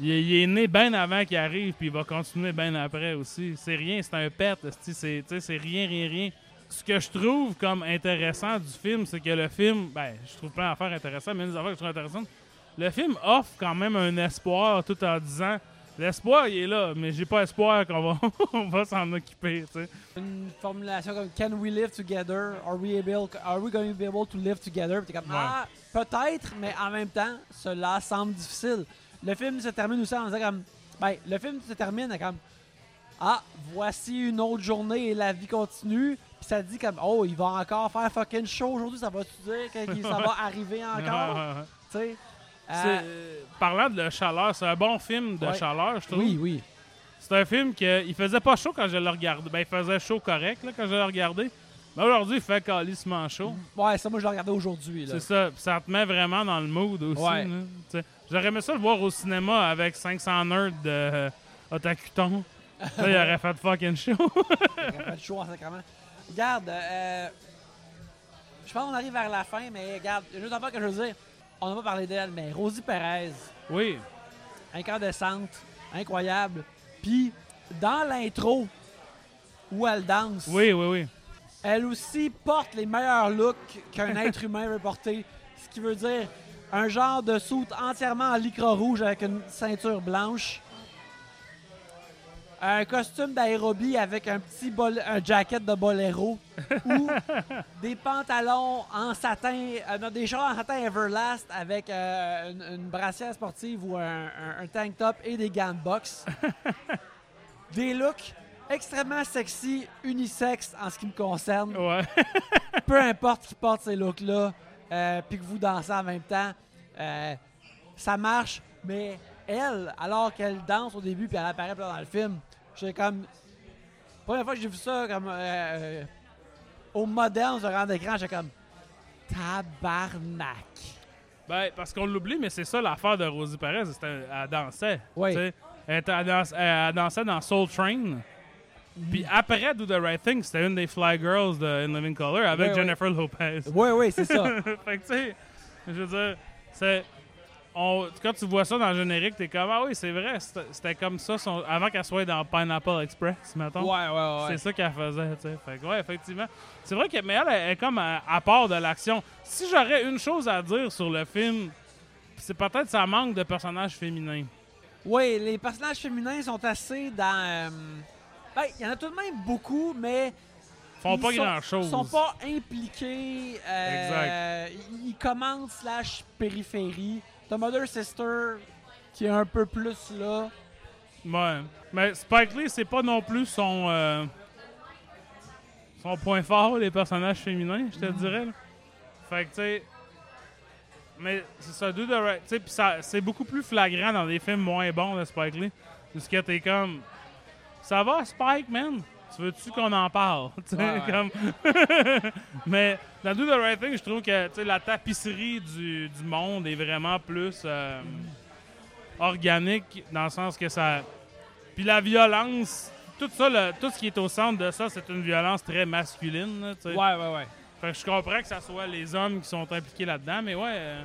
il, est- il est né bien avant qu'il arrive, puis il va continuer bien après aussi. C'est rien, c'est un pet, c'est rien, rien, rien. Ce que je trouve comme intéressant du film, c'est que le film, ben, je trouve plein d'affaires intéressantes, mais une des affaires que je trouve intéressantes, le film offre quand même un espoir tout en disant l'espoir il est là, mais j'ai pas espoir qu'on va, *laughs* on va s'en occuper, tu sais. Une formulation comme Can we live together? Are we able are we going to be able to live together? Puis t'es comme Ouais. Ah, peut-être, mais en même temps, cela semble difficile. Le film se termine aussi en disant comme ben, le film se termine comme Ah, voici une autre journée et la vie continue. Puis ça dit comme Oh, il va encore faire fucking chaud aujourd'hui, ça va-tu dire que *laughs* ça va arriver encore? tu sais? Euh, euh, parlant de la chaleur, c'est un bon film de Ouais. chaleur, je trouve. oui, oui. C'est un film que il faisait pas chaud quand je le regardais. Ben, il faisait chaud correct là, quand je le regardais. Mais aujourd'hui, il fait calissement chaud. Ouais, ça, moi, je l'ai regardé aujourd'hui. C'est ça. Puis ça te met vraiment dans le mood aussi. Ouais. J'aurais aimé ça le voir au cinéma avec 500 nerds de euh, Otakuton. Là, il aurait fait fucking chaud. *laughs* Il aurait fait chaud en sacrement. Regarde, euh, je pense qu'on arrive vers la fin, mais regarde, il y a autre affaire que je veux dire. On n'a pas parlé d'elle, mais Rosie Perez, oui. incandescente, incroyable. Puis, dans l'intro où elle danse, Oui, oui, oui. elle aussi porte les meilleurs looks qu'un *laughs* être humain veut porter. Ce qui veut dire un genre de soute entièrement en lycra rouge avec une ceinture blanche. Un costume d'aérobie avec un petit bol- un jacket de boléro *laughs* ou des pantalons en satin, euh, non, des shorts en satin Everlast avec euh, une, une brassière sportive ou un, un- un tank top et des gants de boxe. *laughs* des looks extrêmement sexy, unisex en ce qui me concerne Ouais. *laughs* peu importe qui porte ces looks-là, euh, puis que vous dansez en même temps, euh, ça marche. Mais elle, alors qu'elle danse au début, puis elle apparaît dans le film, j'ai comme. Première fois que j'ai vu ça, comme. euh, euh, au moderne, sur un d'écran, j'ai comme. Tabarnak. Ben, parce qu'on l'oublie, mais c'est ça l'affaire de Rosie Perez. c'était- Elle dansait. Oui. Elle, était- elle danse- elle dansait dans Soul Train. Puis après Do the Right Thing, c'était une des Fly Girls de In Living Color avec ouais. Jennifer Lopez. Oui, oui, c'est ça. *laughs* fait que tu sais, je veux dire, c'est. On, quand tu vois ça dans le générique, t'es comme Ah oui, c'est vrai, c'était comme ça son- avant qu'elle soit dans Pineapple Express, mettons. ouais, ouais, C'est ça qu'elle faisait, tu sais. Fait que, ouais, effectivement. C'est vrai que, mais elle, elle est comme à, à part de l'action. Si j'aurais une chose à dire sur le film, c'est peut-être ça manque de personnages féminins. Oui, les personnages féminins sont assez dans. euh, ben, il y en a tout de même beaucoup, mais. Ils font pas sont- grand-chose. Ils sont pas impliqués. euh, Ils ils commentent slash périphérie. T'as Mother Sister qui est un peu plus là. Ouais. Mais Spike Lee, c'est pas non plus son. euh, son point fort, les personnages féminins, je te dirais. là. Fait que, tu sais. Mais c'est ça, Do the c'est beaucoup plus flagrant dans des films moins bons de Spike Lee. Parce que t'es comme. Ça va, Spike, man? Tu veux-tu qu'on en parle? *laughs* Tu sais, Ouais, ouais. comme- *laughs* Mais dans Do the Right Thing, je trouve que la tapisserie du, du monde est vraiment plus euh, organique dans le sens que ça. Puis la violence, tout ça, le- tout ce qui est au centre de ça, c'est une violence très masculine. là. Ouais, ouais, ouais. Fait que je comprends que ce soit les hommes qui sont impliqués là-dedans, mais ouais, euh,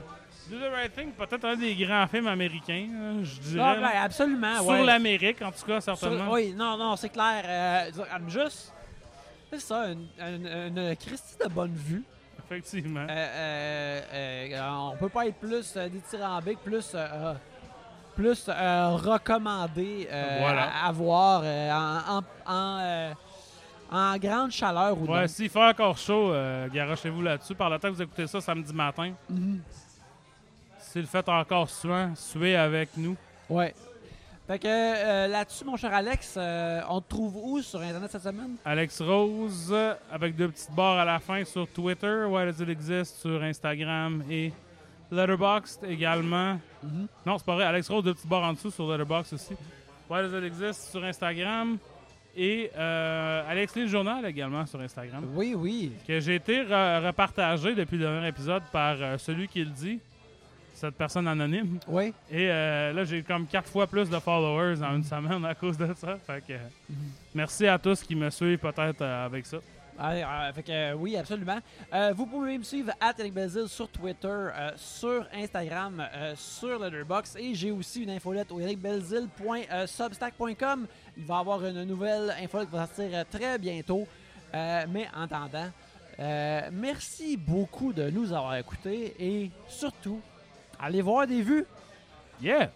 Do the Right Thing, peut-être un des grands films américains, je dirais. Ah, ouais, absolument. Sur ouais. l'Amérique, en tout cas, Sur- certainement. oui, non, non, c'est clair. Euh, juste, c'est ça, une, une, une Christie de bonne vue. Effectivement. Euh, euh, euh, on peut pas être plus euh, dithyrambique, plus, euh, plus euh, recommandé Voilà. à, à voir en, en, en, en grande chaleur ou Ouais, non. s'il fait encore chaud, garochez-vous là-dessus. Par le temps que vous écoutez ça samedi matin, Mhm. S'il le fait encore souvent, avec nous? Ouais. Fait que euh, là-dessus, mon cher Alex, euh, on te trouve où sur Internet cette semaine? Alex Rose, euh, avec deux petites barres à la fin sur Twitter, Why Does It Exist sur Instagram et Letterboxd également. Mhm. Non, c'est pas vrai, Alex Rose, deux petites barres en dessous sur Letterboxd aussi. Why Does It Exist sur Instagram et euh, Alex Lee le Journal également sur Instagram. Oui, oui. que j'ai été re- repartagé depuis le dernier épisode par celui qui le dit, cette personne anonyme. Oui. Et euh, là, j'ai comme quatre fois plus de followers en une semaine à cause de ça. Fait que, euh, merci à tous qui me suivent peut-être euh, avec ça. Ah, euh, fait que, oui, absolument. Vous pouvez me suivre à Belzil sur Twitter, sur Instagram, sur Letterboxd et j'ai aussi une infolette au ericbelzil.substack.com. Il va y avoir une nouvelle infolette qui va sortir très bientôt. Mais en attendant, merci beaucoup de nous avoir écoutés et surtout, Allez voir des vues. Yeah!